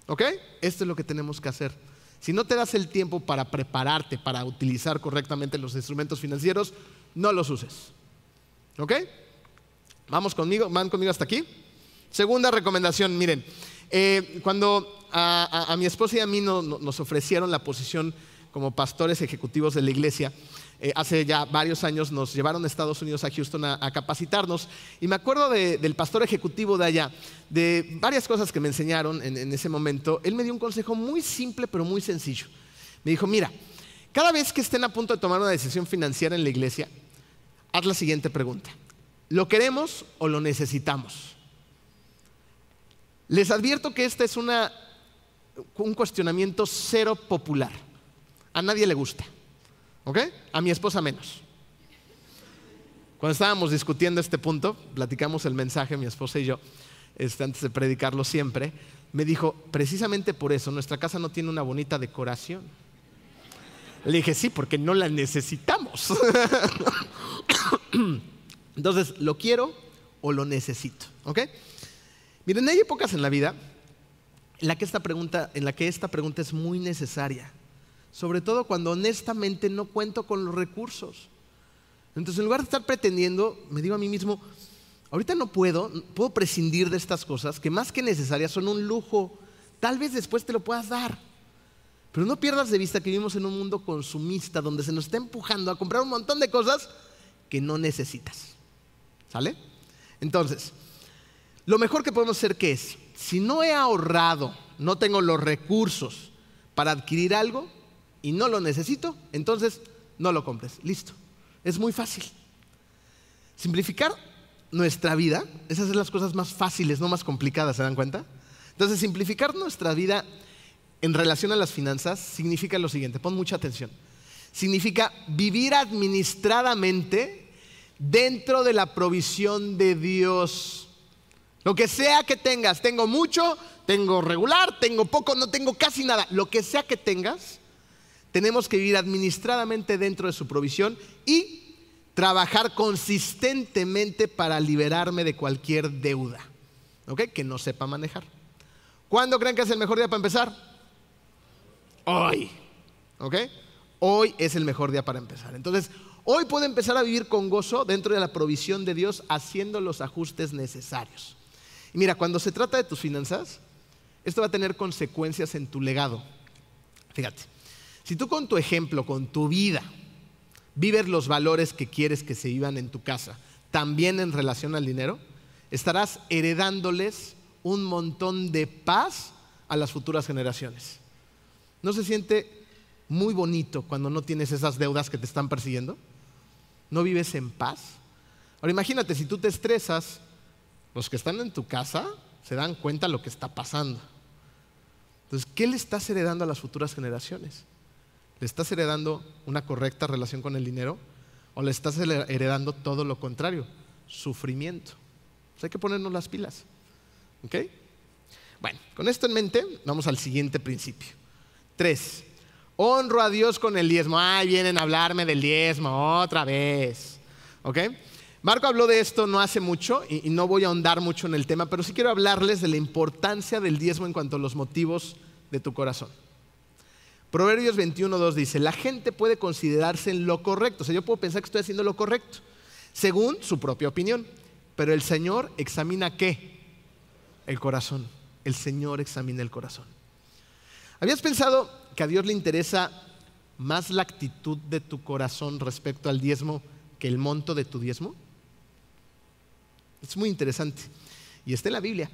¿Ok? Esto es lo que tenemos que hacer. Si no te das el tiempo para prepararte, para utilizar correctamente los instrumentos financieros, no los uses. ¿Ok? Vamos conmigo, van conmigo hasta aquí. Segunda recomendación, miren, eh, cuando a, mi esposa y a mí nos ofrecieron la posición como pastores ejecutivos de la iglesia. Eh, hace ya varios años nos llevaron a Estados Unidos, a Houston, a, capacitarnos. Y me acuerdo del pastor ejecutivo de allá, de varias cosas que me enseñaron en, ese momento. Él me dio un consejo muy simple, pero muy sencillo. Me dijo, mira, cada vez que estén a punto de tomar una decisión financiera en la iglesia, haz la siguiente pregunta. ¿Lo queremos o lo necesitamos? Les advierto que esta es una un cuestionamiento cero popular. A nadie le gusta. ¿Ok? A mi esposa menos. Cuando estábamos discutiendo este punto, platicamos el mensaje, mi esposa y yo, este, antes de predicarlo siempre, me dijo, precisamente por eso, nuestra casa no tiene una bonita decoración. Le dije, sí, porque no la necesitamos. Entonces, ¿lo quiero o lo necesito? ¿Ok? Miren, hay épocas en la vida en la que esta pregunta, en la que esta pregunta es muy necesaria. Sobre todo cuando honestamente no cuento con los recursos. Entonces, en lugar de estar pretendiendo, me digo a mí mismo, ahorita no puedo, puedo prescindir de estas cosas que más que necesarias son un lujo. Tal vez después te lo puedas dar. Pero no pierdas de vista que vivimos en un mundo consumista donde se nos está empujando a comprar un montón de cosas que no necesitas. ¿Sale? Entonces, lo mejor que podemos hacer que es, si no he ahorrado, no tengo los recursos para adquirir algo y no lo necesito, entonces no lo compres. Listo. Es muy fácil. Simplificar nuestra vida, esas son las cosas más fáciles, no más complicadas, ¿se dan cuenta? Entonces, simplificar nuestra vida en relación a las finanzas significa lo siguiente, pon mucha atención. Significa vivir administradamente dentro de la provisión de Dios. Lo que sea que tengas, tengo mucho, tengo regular, tengo poco, no tengo casi nada. Lo que sea que tengas, tenemos que vivir administradamente dentro de su provisión y trabajar consistentemente para liberarme de cualquier deuda ¿ok? que no sepa manejar. ¿Cuándo creen que es el mejor día para empezar? Hoy. ¿Ok? Hoy es el mejor día para empezar. Entonces, hoy puedo empezar a vivir con gozo dentro de la provisión de Dios haciendo los ajustes necesarios. Y mira, cuando se trata de tus finanzas, esto va a tener consecuencias en tu legado. Fíjate, si tú con tu ejemplo, con tu vida, vives los valores que quieres que se vivan en tu casa, también en relación al dinero, estarás heredándoles un montón de paz a las futuras generaciones. ¿No se siente muy bonito cuando no tienes esas deudas que te están persiguiendo? ¿No vives en paz? Ahora imagínate, si tú te estresas, los que están en tu casa se dan cuenta de lo que está pasando. Entonces, ¿qué le estás heredando a las futuras generaciones? ¿Le estás heredando una correcta relación con el dinero? ¿O le estás heredando todo lo contrario? Sufrimiento. Pues hay que ponernos las pilas. ¿Ok? Bueno, con esto en mente, vamos al siguiente principio. Tres, honro a Dios con el diezmo. Ay, vienen a hablarme del diezmo otra vez. ¿Ok? Marco habló de esto no hace mucho y, no voy a ahondar mucho en el tema, pero sí quiero hablarles de la importancia del diezmo en cuanto a los motivos de tu corazón. Proverbios 21.2 dice, la gente puede considerarse en lo correcto, o sea, yo puedo pensar que estoy haciendo lo correcto, según su propia opinión, pero el Señor examina qué? El corazón. El Señor examina el corazón. ¿Habías pensado que a Dios le interesa más la actitud de tu corazón respecto al diezmo que el monto de tu diezmo? Es muy interesante. Y está en la Biblia.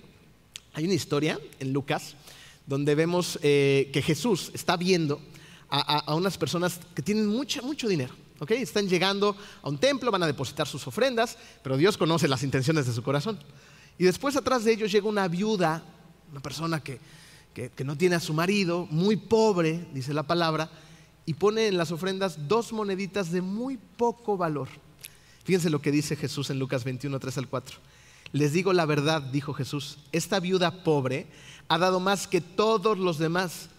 Hay una historia en Lucas donde vemos eh, que Jesús está viendo a, unas personas que tienen mucho, mucho dinero. ¿okay? Están llegando a un templo, van a depositar sus ofrendas, pero Dios conoce las intenciones de su corazón. Y después atrás de ellos llega una viuda, una persona que, que no tiene a su marido, muy pobre, dice la palabra, y pone en las ofrendas dos moneditas de muy poco valor. Fíjense lo que dice Jesús en Lucas 21, 3 al 4. Les digo la verdad, dijo Jesús, esta viuda pobre ha dado más que todos los demás,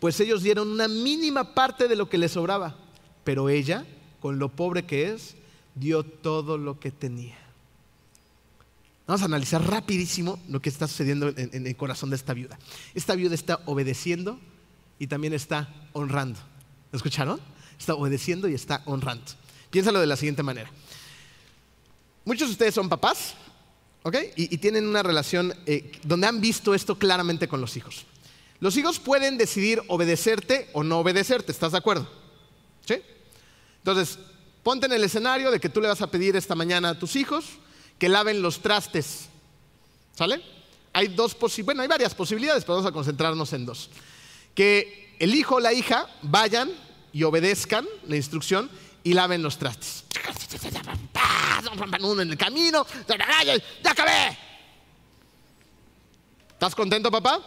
pues ellos dieron una mínima parte de lo que les sobraba, pero ella, con lo pobre que es, dio todo lo que tenía. Vamos a analizar rapidísimo lo que está sucediendo en, el corazón de esta viuda. Esta viuda está obedeciendo y también está honrando. ¿Lo escucharon? Está obedeciendo y está honrando. Piénsalo de la siguiente manera. Muchos de ustedes son papás, ¿ok? Y, tienen una relación eh, donde han visto esto claramente con los hijos. Los hijos pueden decidir obedecerte o no obedecerte, ¿estás de acuerdo? ¿Sí? Entonces, ponte en el escenario de que tú le vas a pedir esta mañana a tus hijos que laven los trastes. ¿Sale? Hay dos bueno, hay varias posibilidades, pero vamos a concentrarnos en dos. Que el hijo o la hija vayan y obedezcan la instrucción y laven los trastes. En el camino, ya acabé. ¿Estás contento, papá?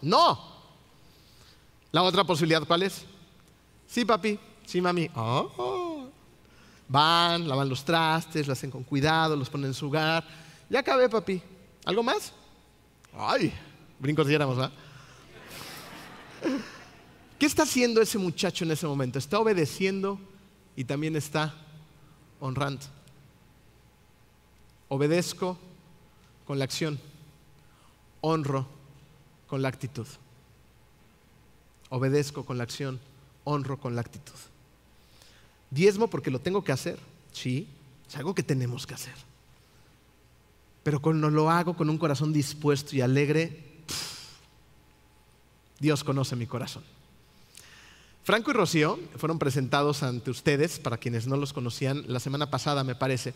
No. La otra posibilidad, ¿cuál es? Sí, papi. Sí, mami. Oh. Van, lavan los trastes, lo hacen con cuidado, los ponen en su hogar. Ya acabé, papi. ¿Algo más? Ay, brincos diéramos, ¿verdad? ¿Qué está haciendo ese muchacho en ese momento? Está obedeciendo y también está honrando. Obedezco con la acción, honro con la actitud. Obedezco con la acción, honro con la actitud. Diezmo porque lo tengo que hacer, sí, es algo que tenemos que hacer. Pero cuando lo hago con un corazón dispuesto y alegre, Dios conoce mi corazón. Franco y Rocío fueron presentados ante ustedes, para quienes no los conocían, la semana pasada me parece.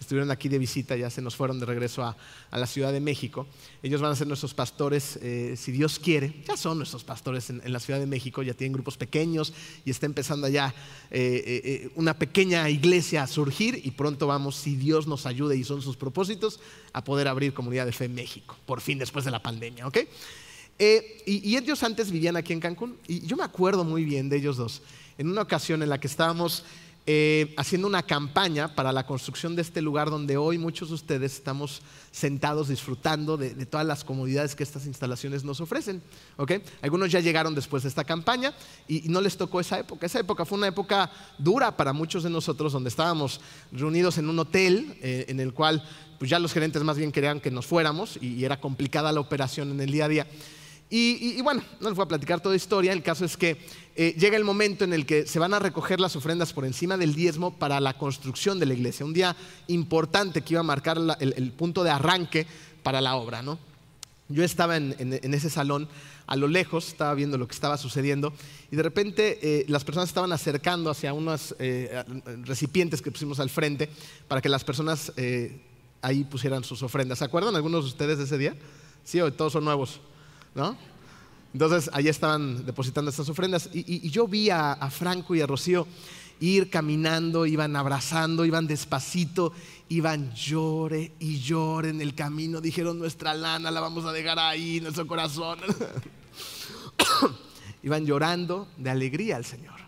Estuvieron aquí de visita, ya se nos fueron de regreso a, la Ciudad de México. Ellos van a ser nuestros pastores, eh, si Dios quiere. Ya son nuestros pastores en, la Ciudad de México, ya tienen grupos pequeños y está empezando ya eh, eh, una pequeña iglesia a surgir y pronto vamos, si Dios nos ayude y son sus propósitos, a poder abrir comunidad de fe en México, por fin después de la pandemia, ¿ok? Eh, y, ellos antes vivían aquí en Cancún. Y yo me acuerdo muy bien de ellos dos. En una ocasión en la que estábamos eh, haciendo una campaña para la construcción de este lugar donde hoy muchos de ustedes estamos sentados disfrutando de, todas las comodidades que estas instalaciones nos ofrecen. Algunos ya llegaron después de esta campaña y, no les tocó esa época. Esa época fue una época dura para muchos de nosotros donde estábamos reunidos en un hotel eh, en el cual pues ya los gerentes más bien querían que nos fuéramos y era complicada la operación en el día a día. Y, bueno, no les voy a platicar toda historia, el caso es que eh, llega el momento en el que se van a recoger las ofrendas por encima del diezmo para la construcción de la iglesia, un día importante que iba a marcar el, punto de arranque para la obra. ¿no? Yo estaba en, ese salón a lo lejos, estaba viendo lo que estaba sucediendo y de repente eh, las personas estaban acercando hacia unos eh, recipientes que pusimos al frente para que las personas ahí pusieran sus ofrendas. ¿Se acuerdan algunos de ustedes de ese día? Sí, o todos son nuevos. ¿No? Entonces allí estaban depositando estas ofrendas y, yo vi a, Franco y a Rocío ir caminando, iban abrazando, iban despacito, iban llore y llore en el camino. Dijeron, nuestra lana la vamos a dejar ahí, nuestro corazón. iban llorando de alegría al Señor.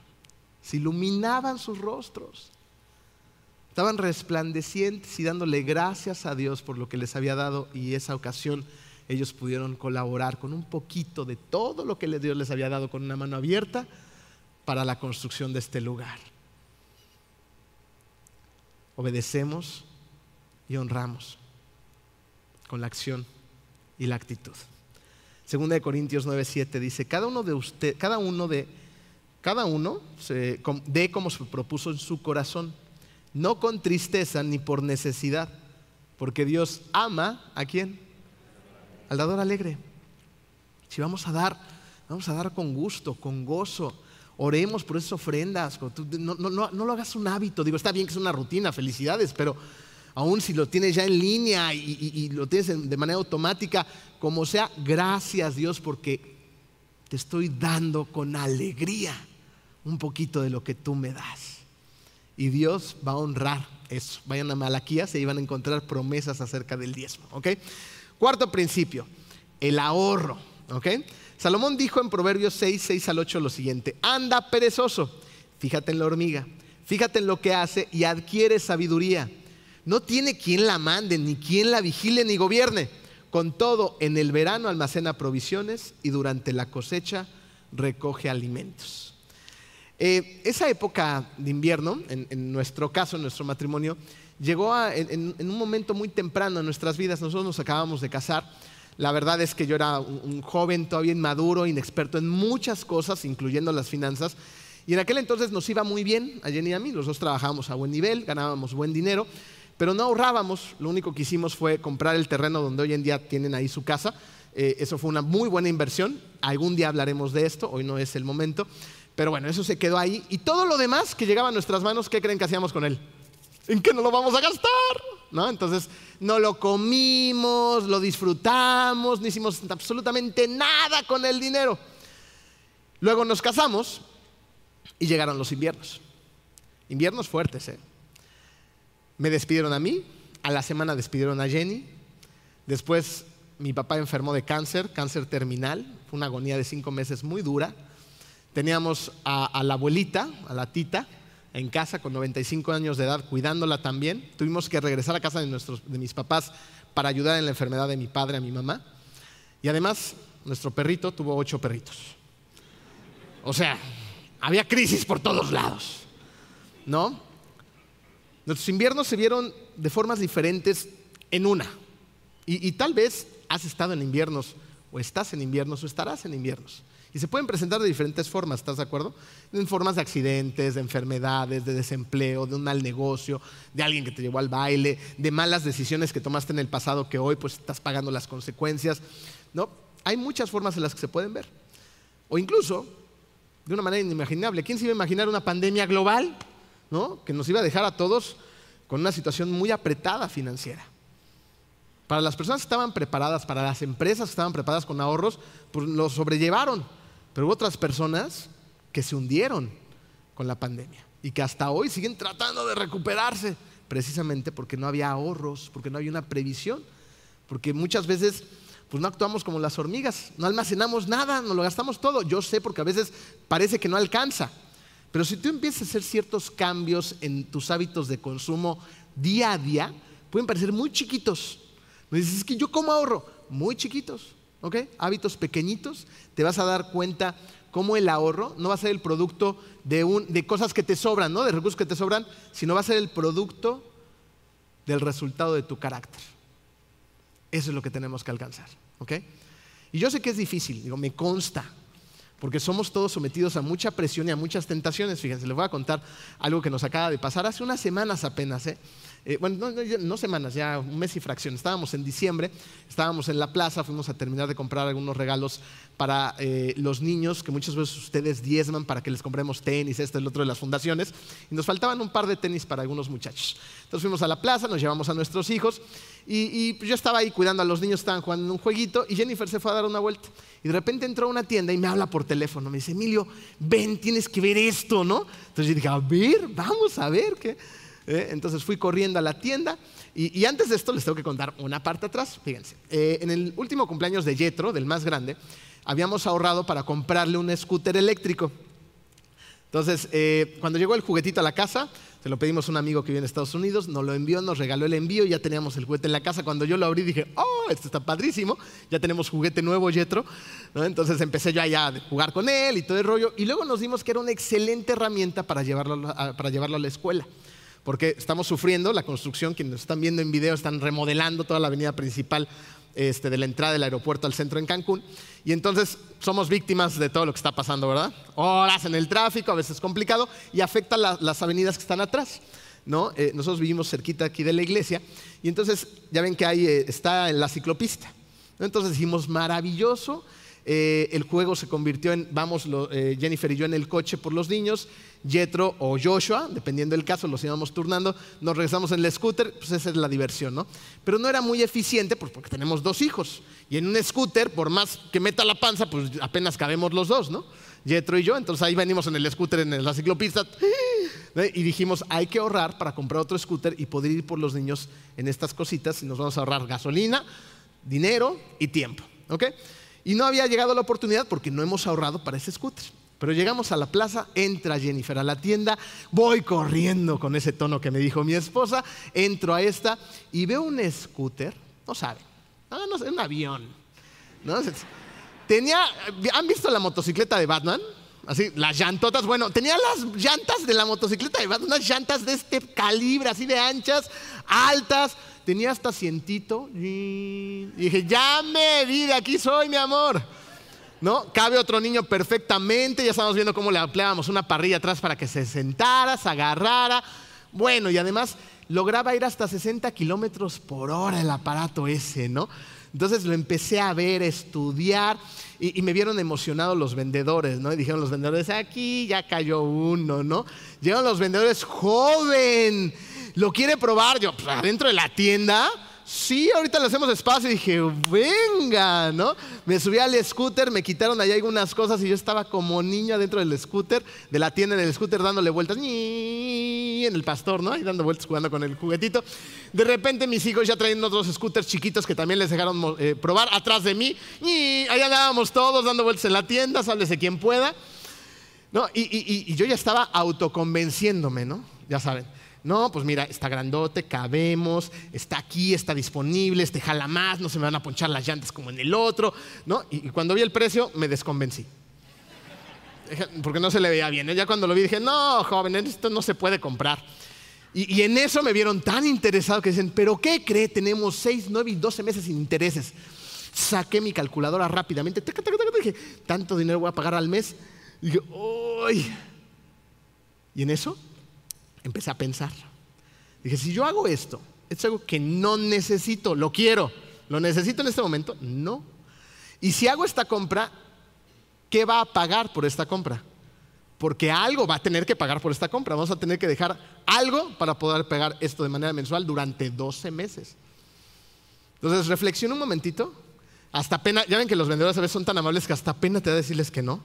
Se iluminaban sus rostros. Estaban resplandecientes y dándole gracias a Dios por lo que les había dado y esa ocasión ellos pudieron colaborar con un poquito de todo lo que Dios les había dado con una mano abierta para la construcción de este lugar. Obedecemos y honramos con la acción y la actitud. Segunda de Corintios 9:7 dice, cada uno de usted, cada uno de cada uno dé como se propuso en su corazón, no con tristeza ni por necesidad, porque Dios ama a quién? Al dador alegre. Si vamos a dar, vamos a dar con gusto, con gozo. Oremos por esas ofrendas. No, lo hagas un hábito. Digo, está bien que es una rutina, felicidades, pero aún si lo tienes ya en línea y, lo tienes de manera automática, como sea, gracias Dios porque te estoy dando con alegría un poquito de lo que tú me das. Y Dios va a honrar eso. Vayan a Malaquías y ahí van a encontrar promesas acerca del diezmo. ¿ok? Cuarto principio, el ahorro. Salomón dijo en Proverbios 6, 6 al 8 lo siguiente, anda perezoso, fíjate en la hormiga, fíjate en lo que hace y adquiere sabiduría. No tiene quien la mande, ni quien la vigile, ni gobierne. Con todo, en el verano almacena provisiones y durante la cosecha recoge alimentos. Eh, esa época de invierno, en, nuestro caso, en nuestro matrimonio, llegó en, un momento muy temprano en nuestras vidas. Nosotros nos acabamos de casar. La verdad es que yo era un, joven todavía inmaduro, inexperto en muchas cosas, incluyendo las finanzas. Y en aquel entonces nos iba muy bien a Jenny y a mí. Los dos trabajábamos a buen nivel, ganábamos buen dinero, pero no ahorrábamos. Lo único que hicimos fue comprar el terreno donde hoy en día tienen ahí su casa. Eh, eso fue una muy buena inversión. Algún día hablaremos de esto, hoy no es el momento. Pero bueno, eso se quedó ahí. Y todo lo demás que llegaba a nuestras manos, ¿qué creen que hacíamos con él? ¿En qué no lo vamos a gastar? ¿No? Entonces, no lo comimos, lo disfrutamos, no hicimos absolutamente nada con el dinero. Luego nos casamos y llegaron los inviernos. Inviernos fuertes, ¿eh? Me despidieron a mí, a la semana despidieron a Jenny. Después mi papá enfermó de cáncer, cáncer terminal. Fue una agonía de cinco meses muy dura. Teníamos a la abuelita, a la tita, en casa con 95 años de edad, cuidándola también. Tuvimos que regresar a casa de, nuestros, de mis papás para ayudar en la enfermedad de mi padre, a mi mamá. Y además, nuestro perrito tuvo ocho perritos. O sea, había crisis por todos lados, ¿no? Nuestros inviernos se vieron de formas diferentes en una. Y, y tal vez has estado en inviernos, o estás en inviernos, o estarás en inviernos. Y se pueden presentar de diferentes formas, ¿estás de acuerdo? En formas de accidentes, de enfermedades, de desempleo, de un mal negocio, de alguien que te llevó al baile, de malas decisiones que tomaste en el pasado que hoy pues estás pagando las consecuencias. ¿No? Hay muchas formas en las que se pueden ver. O incluso, de una manera inimaginable, ¿quién se iba a imaginar una pandemia global? ¿No? Que nos iba a dejar a todos con una situación muy apretada financiera. Para las personas que estaban preparadas, para las empresas que estaban preparadas con ahorros, pues lo sobrellevaron. Pero hubo otras personas que se hundieron con la pandemia y que hasta hoy siguen tratando de recuperarse, precisamente porque no había ahorros, porque no había una previsión, porque muchas veces pues no actuamos como las hormigas, no almacenamos nada, no lo gastamos todo. Yo sé porque a veces parece que no alcanza, pero si tú empiezas a hacer ciertos cambios en tus hábitos de consumo día a día, pueden parecer muy chiquitos. Me dices, es que yo como ahorro, muy chiquitos. ¿Ok? Hábitos pequeñitos, te vas a dar cuenta cómo el ahorro no va a ser el producto de, de cosas que te sobran, ¿no? De recursos que te sobran, sino va a ser el producto del resultado de tu carácter. Eso es lo que tenemos que alcanzar, ¿ok? Y yo sé que es difícil, digo, me consta, porque somos todos sometidos a mucha presión y a muchas tentaciones. Fíjense, les voy a contar algo que nos acaba de pasar hace unas semanas apenas, ¿eh? Eh, bueno, no, semanas, ya un mes y fracción. Estábamos en diciembre, estábamos en la plaza, fuimos a terminar de comprar algunos regalos para eh, los niños, que muchas veces ustedes diezman para que les compremos tenis, este, el otro de las fundaciones, y nos faltaban un par de tenis para algunos muchachos. Entonces fuimos a la plaza, nos llevamos a nuestros hijos, y, yo estaba ahí cuidando a los niños, estaban jugando en un jueguito, y Jennifer se fue a dar una vuelta. Y de repente entró a una tienda y me habla por teléfono, me dice, Emilio, ven, tienes que ver esto, ¿no? Entonces yo dije, a ver, vamos a ver qué. ¿Eh? entonces fui corriendo a la tienda y, antes de esto les tengo que contar una parte atrás. Fíjense, eh, en el último cumpleaños de Yetro, del más grande, habíamos ahorrado para comprarle un scooter eléctrico. Entonces, eh, cuando llegó el juguetito a la casa, se lo pedimos a un amigo que vive en Estados Unidos, nos lo envió, nos regaló el envío, ya teníamos el juguete en la casa. Cuando yo lo abrí dije, oh, esto está padrísimo, ya tenemos juguete nuevo, Yetro. Entonces empecé yo allá a jugar con él y todo el rollo. Y luego nos dimos que era una excelente herramienta para llevarlo para llevarlo a la escuela porque estamos sufriendo la construcción, quienes nos están viendo en video están remodelando toda la avenida principal este, de la entrada del aeropuerto al centro en Cancún. Y entonces somos víctimas de todo lo que está pasando, ¿verdad? Horas en el tráfico, a veces complicado, y afecta las avenidas que están atrás. ¿no? Eh, nosotros vivimos cerquita aquí de la iglesia, y entonces ya ven que ahí eh, está en la ciclopista. Entonces dijimos, maravilloso, eh, el juego se convirtió en, vamos, Jennifer y yo en el coche por los niños, Jetro o Joshua, dependiendo del caso, los íbamos turnando, nos regresamos en el scooter, pues esa es la diversión, ¿no? Pero no era muy eficiente pues porque tenemos dos hijos. Y en un scooter, por más que meta la panza, pues apenas cabemos los dos, ¿no? Jetro y yo, entonces ahí venimos en el scooter, en la ciclopista, y dijimos, hay que ahorrar para comprar otro scooter y poder ir por los niños en estas cositas y nos vamos a ahorrar gasolina, dinero y tiempo, ¿ok? Y no había llegado la oportunidad porque no hemos ahorrado para ese scooter. Pero llegamos a la plaza, entra Jennifer a la tienda, voy corriendo con ese tono que me dijo mi esposa, entro a esta y veo un scooter, no sabe, no, no un avión. Tenía, ¿han visto la motocicleta de Batman? Así, las llantotas, bueno, tenía las llantas de la motocicleta de unas llantas de este calibre, así de anchas, altas, tenía hasta cientito. Y dije, ya me vi, de aquí soy, mi amor. ¿no? Cabe otro niño perfectamente, ya estamos viendo cómo le empleábamos una parrilla atrás para que se sentara, se agarrara. Bueno, y además lograba ir hasta 60 kilómetros por hora el aparato ese, ¿no? Entonces lo empecé a ver, a estudiar y, me vieron emocionados los vendedores, ¿no? Y dijeron los vendedores, aquí ya cayó uno, ¿no? Llegaron los vendedores, joven, ¿lo quiere probar? Yo, pues, adentro de la tienda, sí, ahorita le hacemos espacio. Y dije, venga, ¿no? Me subí al scooter, me quitaron ahí algunas cosas y yo estaba como niño adentro del scooter, de la tienda en el scooter dándole vueltas, en el pastor, ¿no? Y dando vueltas jugando con el juguetito. De repente mis hijos ya traen otros scooters chiquitos que también les dejaron eh, probar atrás de mí. Y ahí andábamos todos dando vueltas en la tienda, sálvese quien pueda. No, y, yo ya estaba autoconvenciéndome, ¿no? Ya saben. No, pues mira, está grandote, cabemos, está aquí, está disponible, este jala más, no se me van a ponchar las llantas como en el otro, ¿no? Y, cuando vi el precio, me desconvencí. Porque no se le veía bien. ¿eh? Ya cuando lo vi dije, no, joven, esto no se puede comprar. Y, y en eso me vieron tan interesado que dicen, ¿pero qué cree? Tenemos 6, 9 y 12 meses sin intereses. Saqué mi calculadora rápidamente, dije, tanto dinero voy a pagar al mes. Y dije, ¡Uy! Y en eso empecé a pensar. Dije, si yo hago esto, es algo que no necesito, lo quiero, lo necesito en este momento, no. Y si hago esta compra, ¿qué va a pagar por esta compra? Porque algo va a tener que pagar por esta compra. Vamos a tener que dejar algo para poder pagar esto de manera mensual durante 12 meses. Entonces, reflexiona un momentito hasta pena, ya ven que los vendedores a veces son tan amables que hasta pena te da decirles que no.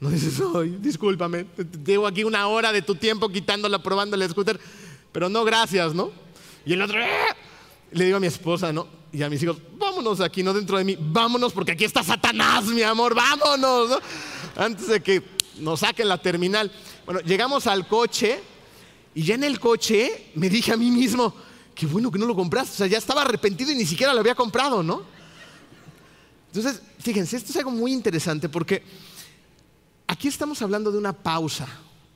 No dices, ay, discúlpame, llevo aquí una hora de tu tiempo quitándola, probando el scooter, pero no, gracias, ¿no? Y el otro, ¡Ah!". le digo a mi esposa, ¿no? Y a mis hijos, vámonos aquí, no dentro de mí, vámonos porque aquí está Satanás, mi amor, vámonos, ¿no? Antes de que nos saquen la terminal. Bueno, llegamos al coche y ya en el coche me dije a mí mismo, qué bueno que no lo compraste, o sea, ya estaba arrepentido y ni siquiera lo había comprado, ¿no? Entonces, fíjense, esto es algo muy interesante porque aquí estamos hablando de una pausa.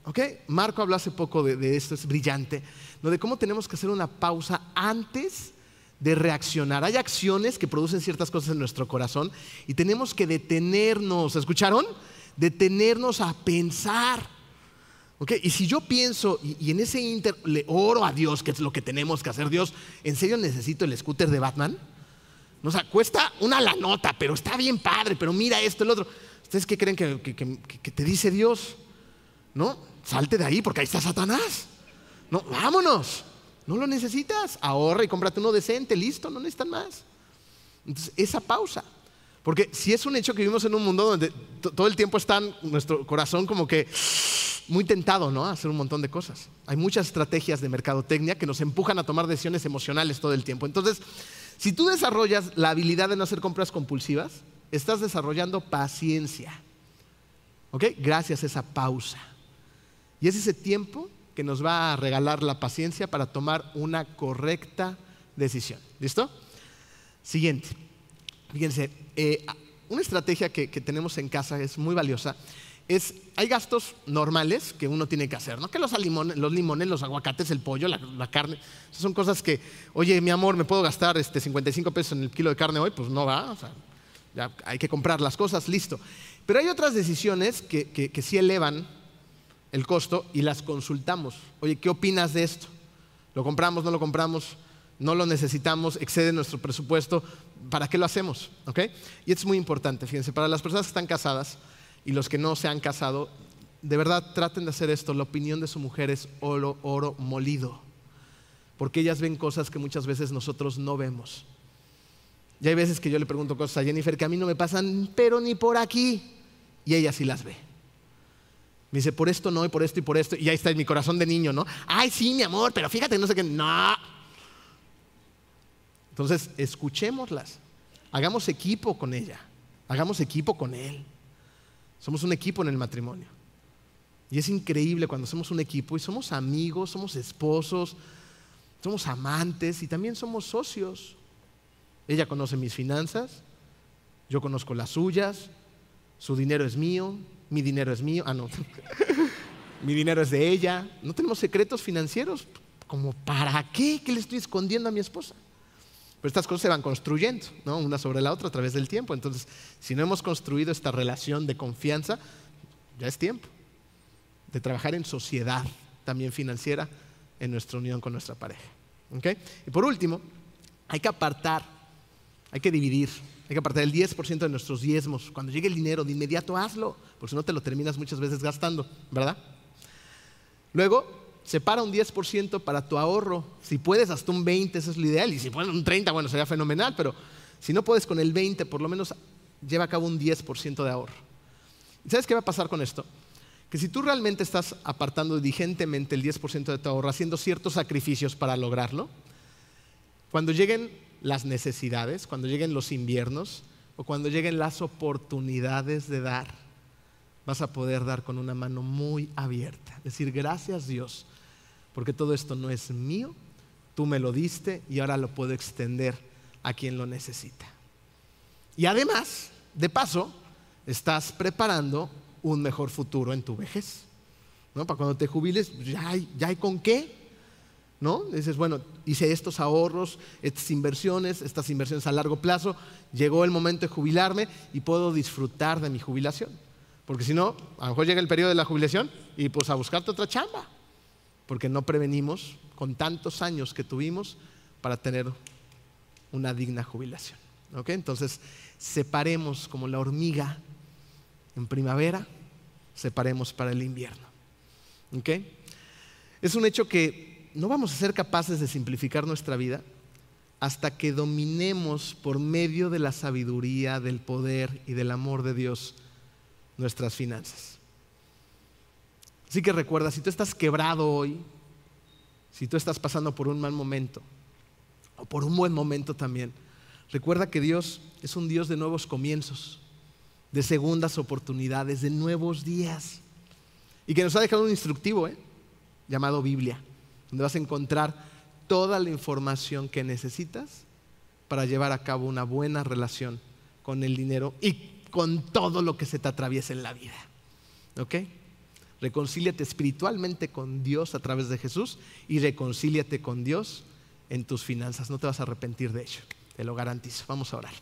¿ok? Marco habló hace poco de, esto, es brillante, de cómo tenemos que hacer una pausa antes de reaccionar. Hay acciones que producen ciertas cosas en nuestro corazón y tenemos que detenernos, ¿escucharon? Detenernos a pensar. ¿ok? Y si yo pienso y, y, en ese inter le oro a Dios, que es lo que tenemos que hacer, Dios, ¿en serio necesito el scooter de Batman? O sea, cuesta una la nota, pero está bien padre, pero mira esto, el otro. ¿Ustedes qué creen que, te dice Dios? ¿No? Salte de ahí porque ahí está Satanás. No, vámonos. No lo necesitas. Ahorra y cómprate uno decente, listo, no necesitan más. Entonces, esa pausa. Porque si es un hecho que vivimos en un mundo donde todo el tiempo está nuestro corazón como que muy tentado, ¿no? A hacer un montón de cosas. Hay muchas estrategias de mercadotecnia que nos empujan a tomar decisiones emocionales todo el tiempo. Entonces, si tú desarrollas la habilidad de no hacer compras compulsivas, estás desarrollando paciencia. ¿Ok? Gracias a esa pausa. Y es ese tiempo que nos va a regalar la paciencia para tomar una correcta decisión. ¿Listo? Siguiente. Fíjense, eh, una estrategia que tenemos en casa es muy valiosa es, hay gastos normales que uno tiene que hacer, ¿no? Que los limones, los, aguacates, el pollo, la, carne, son cosas que, oye, mi amor, ¿me puedo gastar este 55 pesos en el kilo de carne hoy? Pues no va, ya hay que comprar las cosas, listo. Pero hay otras decisiones que, que, que sí elevan el costo y las consultamos. Oye, ¿qué opinas de esto? ¿Lo compramos, no lo compramos? ¿No lo necesitamos? ¿Excede nuestro presupuesto? ¿Para qué lo hacemos? ¿Ok? Y es muy importante, fíjense, para las personas que están casadas, y los que no se han casado, de verdad traten de hacer esto. La opinión de su mujer es oro, oro molido. Porque ellas ven cosas que muchas veces nosotros no vemos. Y hay veces que yo le pregunto cosas a Jennifer que a mí no me pasan, pero ni por aquí. Y ella sí las ve. Me dice, por esto no, y por esto y por esto. Y ahí está en mi corazón de niño, ¿no? Ay, sí, mi amor, pero fíjate, no sé qué. No. Entonces, escuchémoslas. Hagamos equipo con ella. Hagamos equipo con él. Somos un equipo en el matrimonio. Y es increíble cuando somos un equipo y somos amigos, somos esposos, somos amantes y también somos socios. Ella conoce mis finanzas, yo conozco las suyas, su dinero es mío, mi dinero es mío, ah, no, mi dinero es de ella. No tenemos secretos financieros, como para qué, ¿qué le estoy escondiendo a mi esposa? Pero estas cosas se van construyendo, ¿no? una sobre la otra a través del tiempo. Entonces, si no hemos construido esta relación de confianza, ya es tiempo de trabajar en sociedad, también financiera, en nuestra unión con nuestra pareja. Y por último, hay que apartar, hay que dividir, hay que apartar el 10% de nuestros diezmos. Cuando llegue el dinero, de inmediato hazlo, porque si no te lo terminas muchas veces gastando, ¿verdad? Luego, separa un 10% para tu ahorro. Si puedes, hasta un 20%, eso es lo ideal. Y si puedes un 30%, bueno, sería fenomenal. Pero si no puedes con el 20%, por lo menos lleva a cabo un 10% de ahorro. ¿Sabes qué va a pasar con esto? Que si tú realmente estás apartando diligentemente el 10% de tu ahorro, haciendo ciertos sacrificios para lograrlo, cuando lleguen las necesidades, cuando lleguen los inviernos o cuando lleguen las oportunidades de dar, vas a poder dar con una mano muy abierta. Decir, gracias Dios, porque todo esto no es mío, tú me lo diste y ahora lo puedo extender a quien lo necesita. Y además, de paso, estás preparando un mejor futuro en tu vejez. ¿no? Para cuando te jubiles, ya hay, ya hay con qué. ¿no? Dices, bueno, hice estos ahorros, estas inversiones, estas inversiones a largo plazo, llegó el momento de jubilarme y puedo disfrutar de mi jubilación. Porque si no, a lo mejor llega el periodo de la jubilación y pues a buscarte otra chamba. Porque no prevenimos con tantos años que tuvimos para tener una digna jubilación. ¿ok? Entonces, separemos como la hormiga en primavera, separemos para el invierno. ¿ok? Es un hecho que no vamos a ser capaces de simplificar nuestra vida hasta que dominemos por medio de la sabiduría, del poder y del amor de Dios nuestras finanzas. Así que recuerda, si tú estás quebrado hoy, si tú estás pasando por un mal momento o por un buen momento también, recuerda que Dios es un Dios de nuevos comienzos, de segundas oportunidades, de nuevos días. Y que nos ha dejado un instructivo ¿eh? llamado Biblia donde vas a encontrar toda la información que necesitas para llevar a cabo una buena relación con el dinero y con todo lo que se te atraviesa en la vida. ¿Ok? Reconcíliate espiritualmente con Dios a través de Jesús y reconcíliate con Dios en tus finanzas. No te vas a arrepentir de ello, te lo garantizo. Vamos a orar.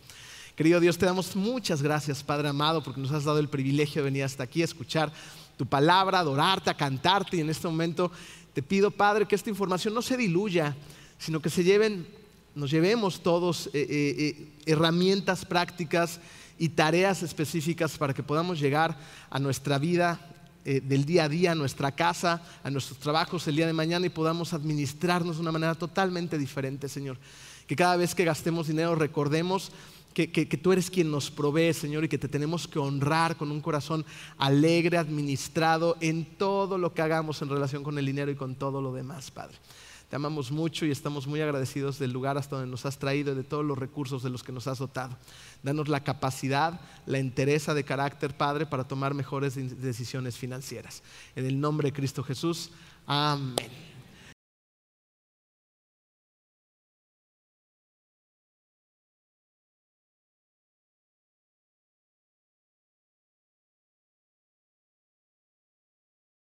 Querido Dios, te damos muchas gracias, Padre amado, porque nos has dado el privilegio de venir hasta aquí a escuchar tu palabra, adorarte, a cantarte y en este momento te pido, Padre, que esta información no se diluya, sino que se lleven, nos llevemos todos eh, eh, eh, herramientas prácticas y tareas específicas para que podamos llegar a nuestra vida del día a día, a nuestra casa, a nuestros trabajos el día de mañana y podamos administrarnos de una manera totalmente diferente, Señor. Que cada vez que gastemos dinero recordemos que, tú eres quien nos provee, Señor, y que te tenemos que honrar con un corazón alegre, administrado en todo lo que hagamos en relación con el dinero y con todo lo demás, Padre. Te amamos mucho y estamos muy agradecidos del lugar hasta donde nos has traído y de todos los recursos de los que nos has dotado. Danos la capacidad, la entereza de carácter, Padre, para tomar mejores decisiones financieras. En el nombre de Cristo Jesús. Amén.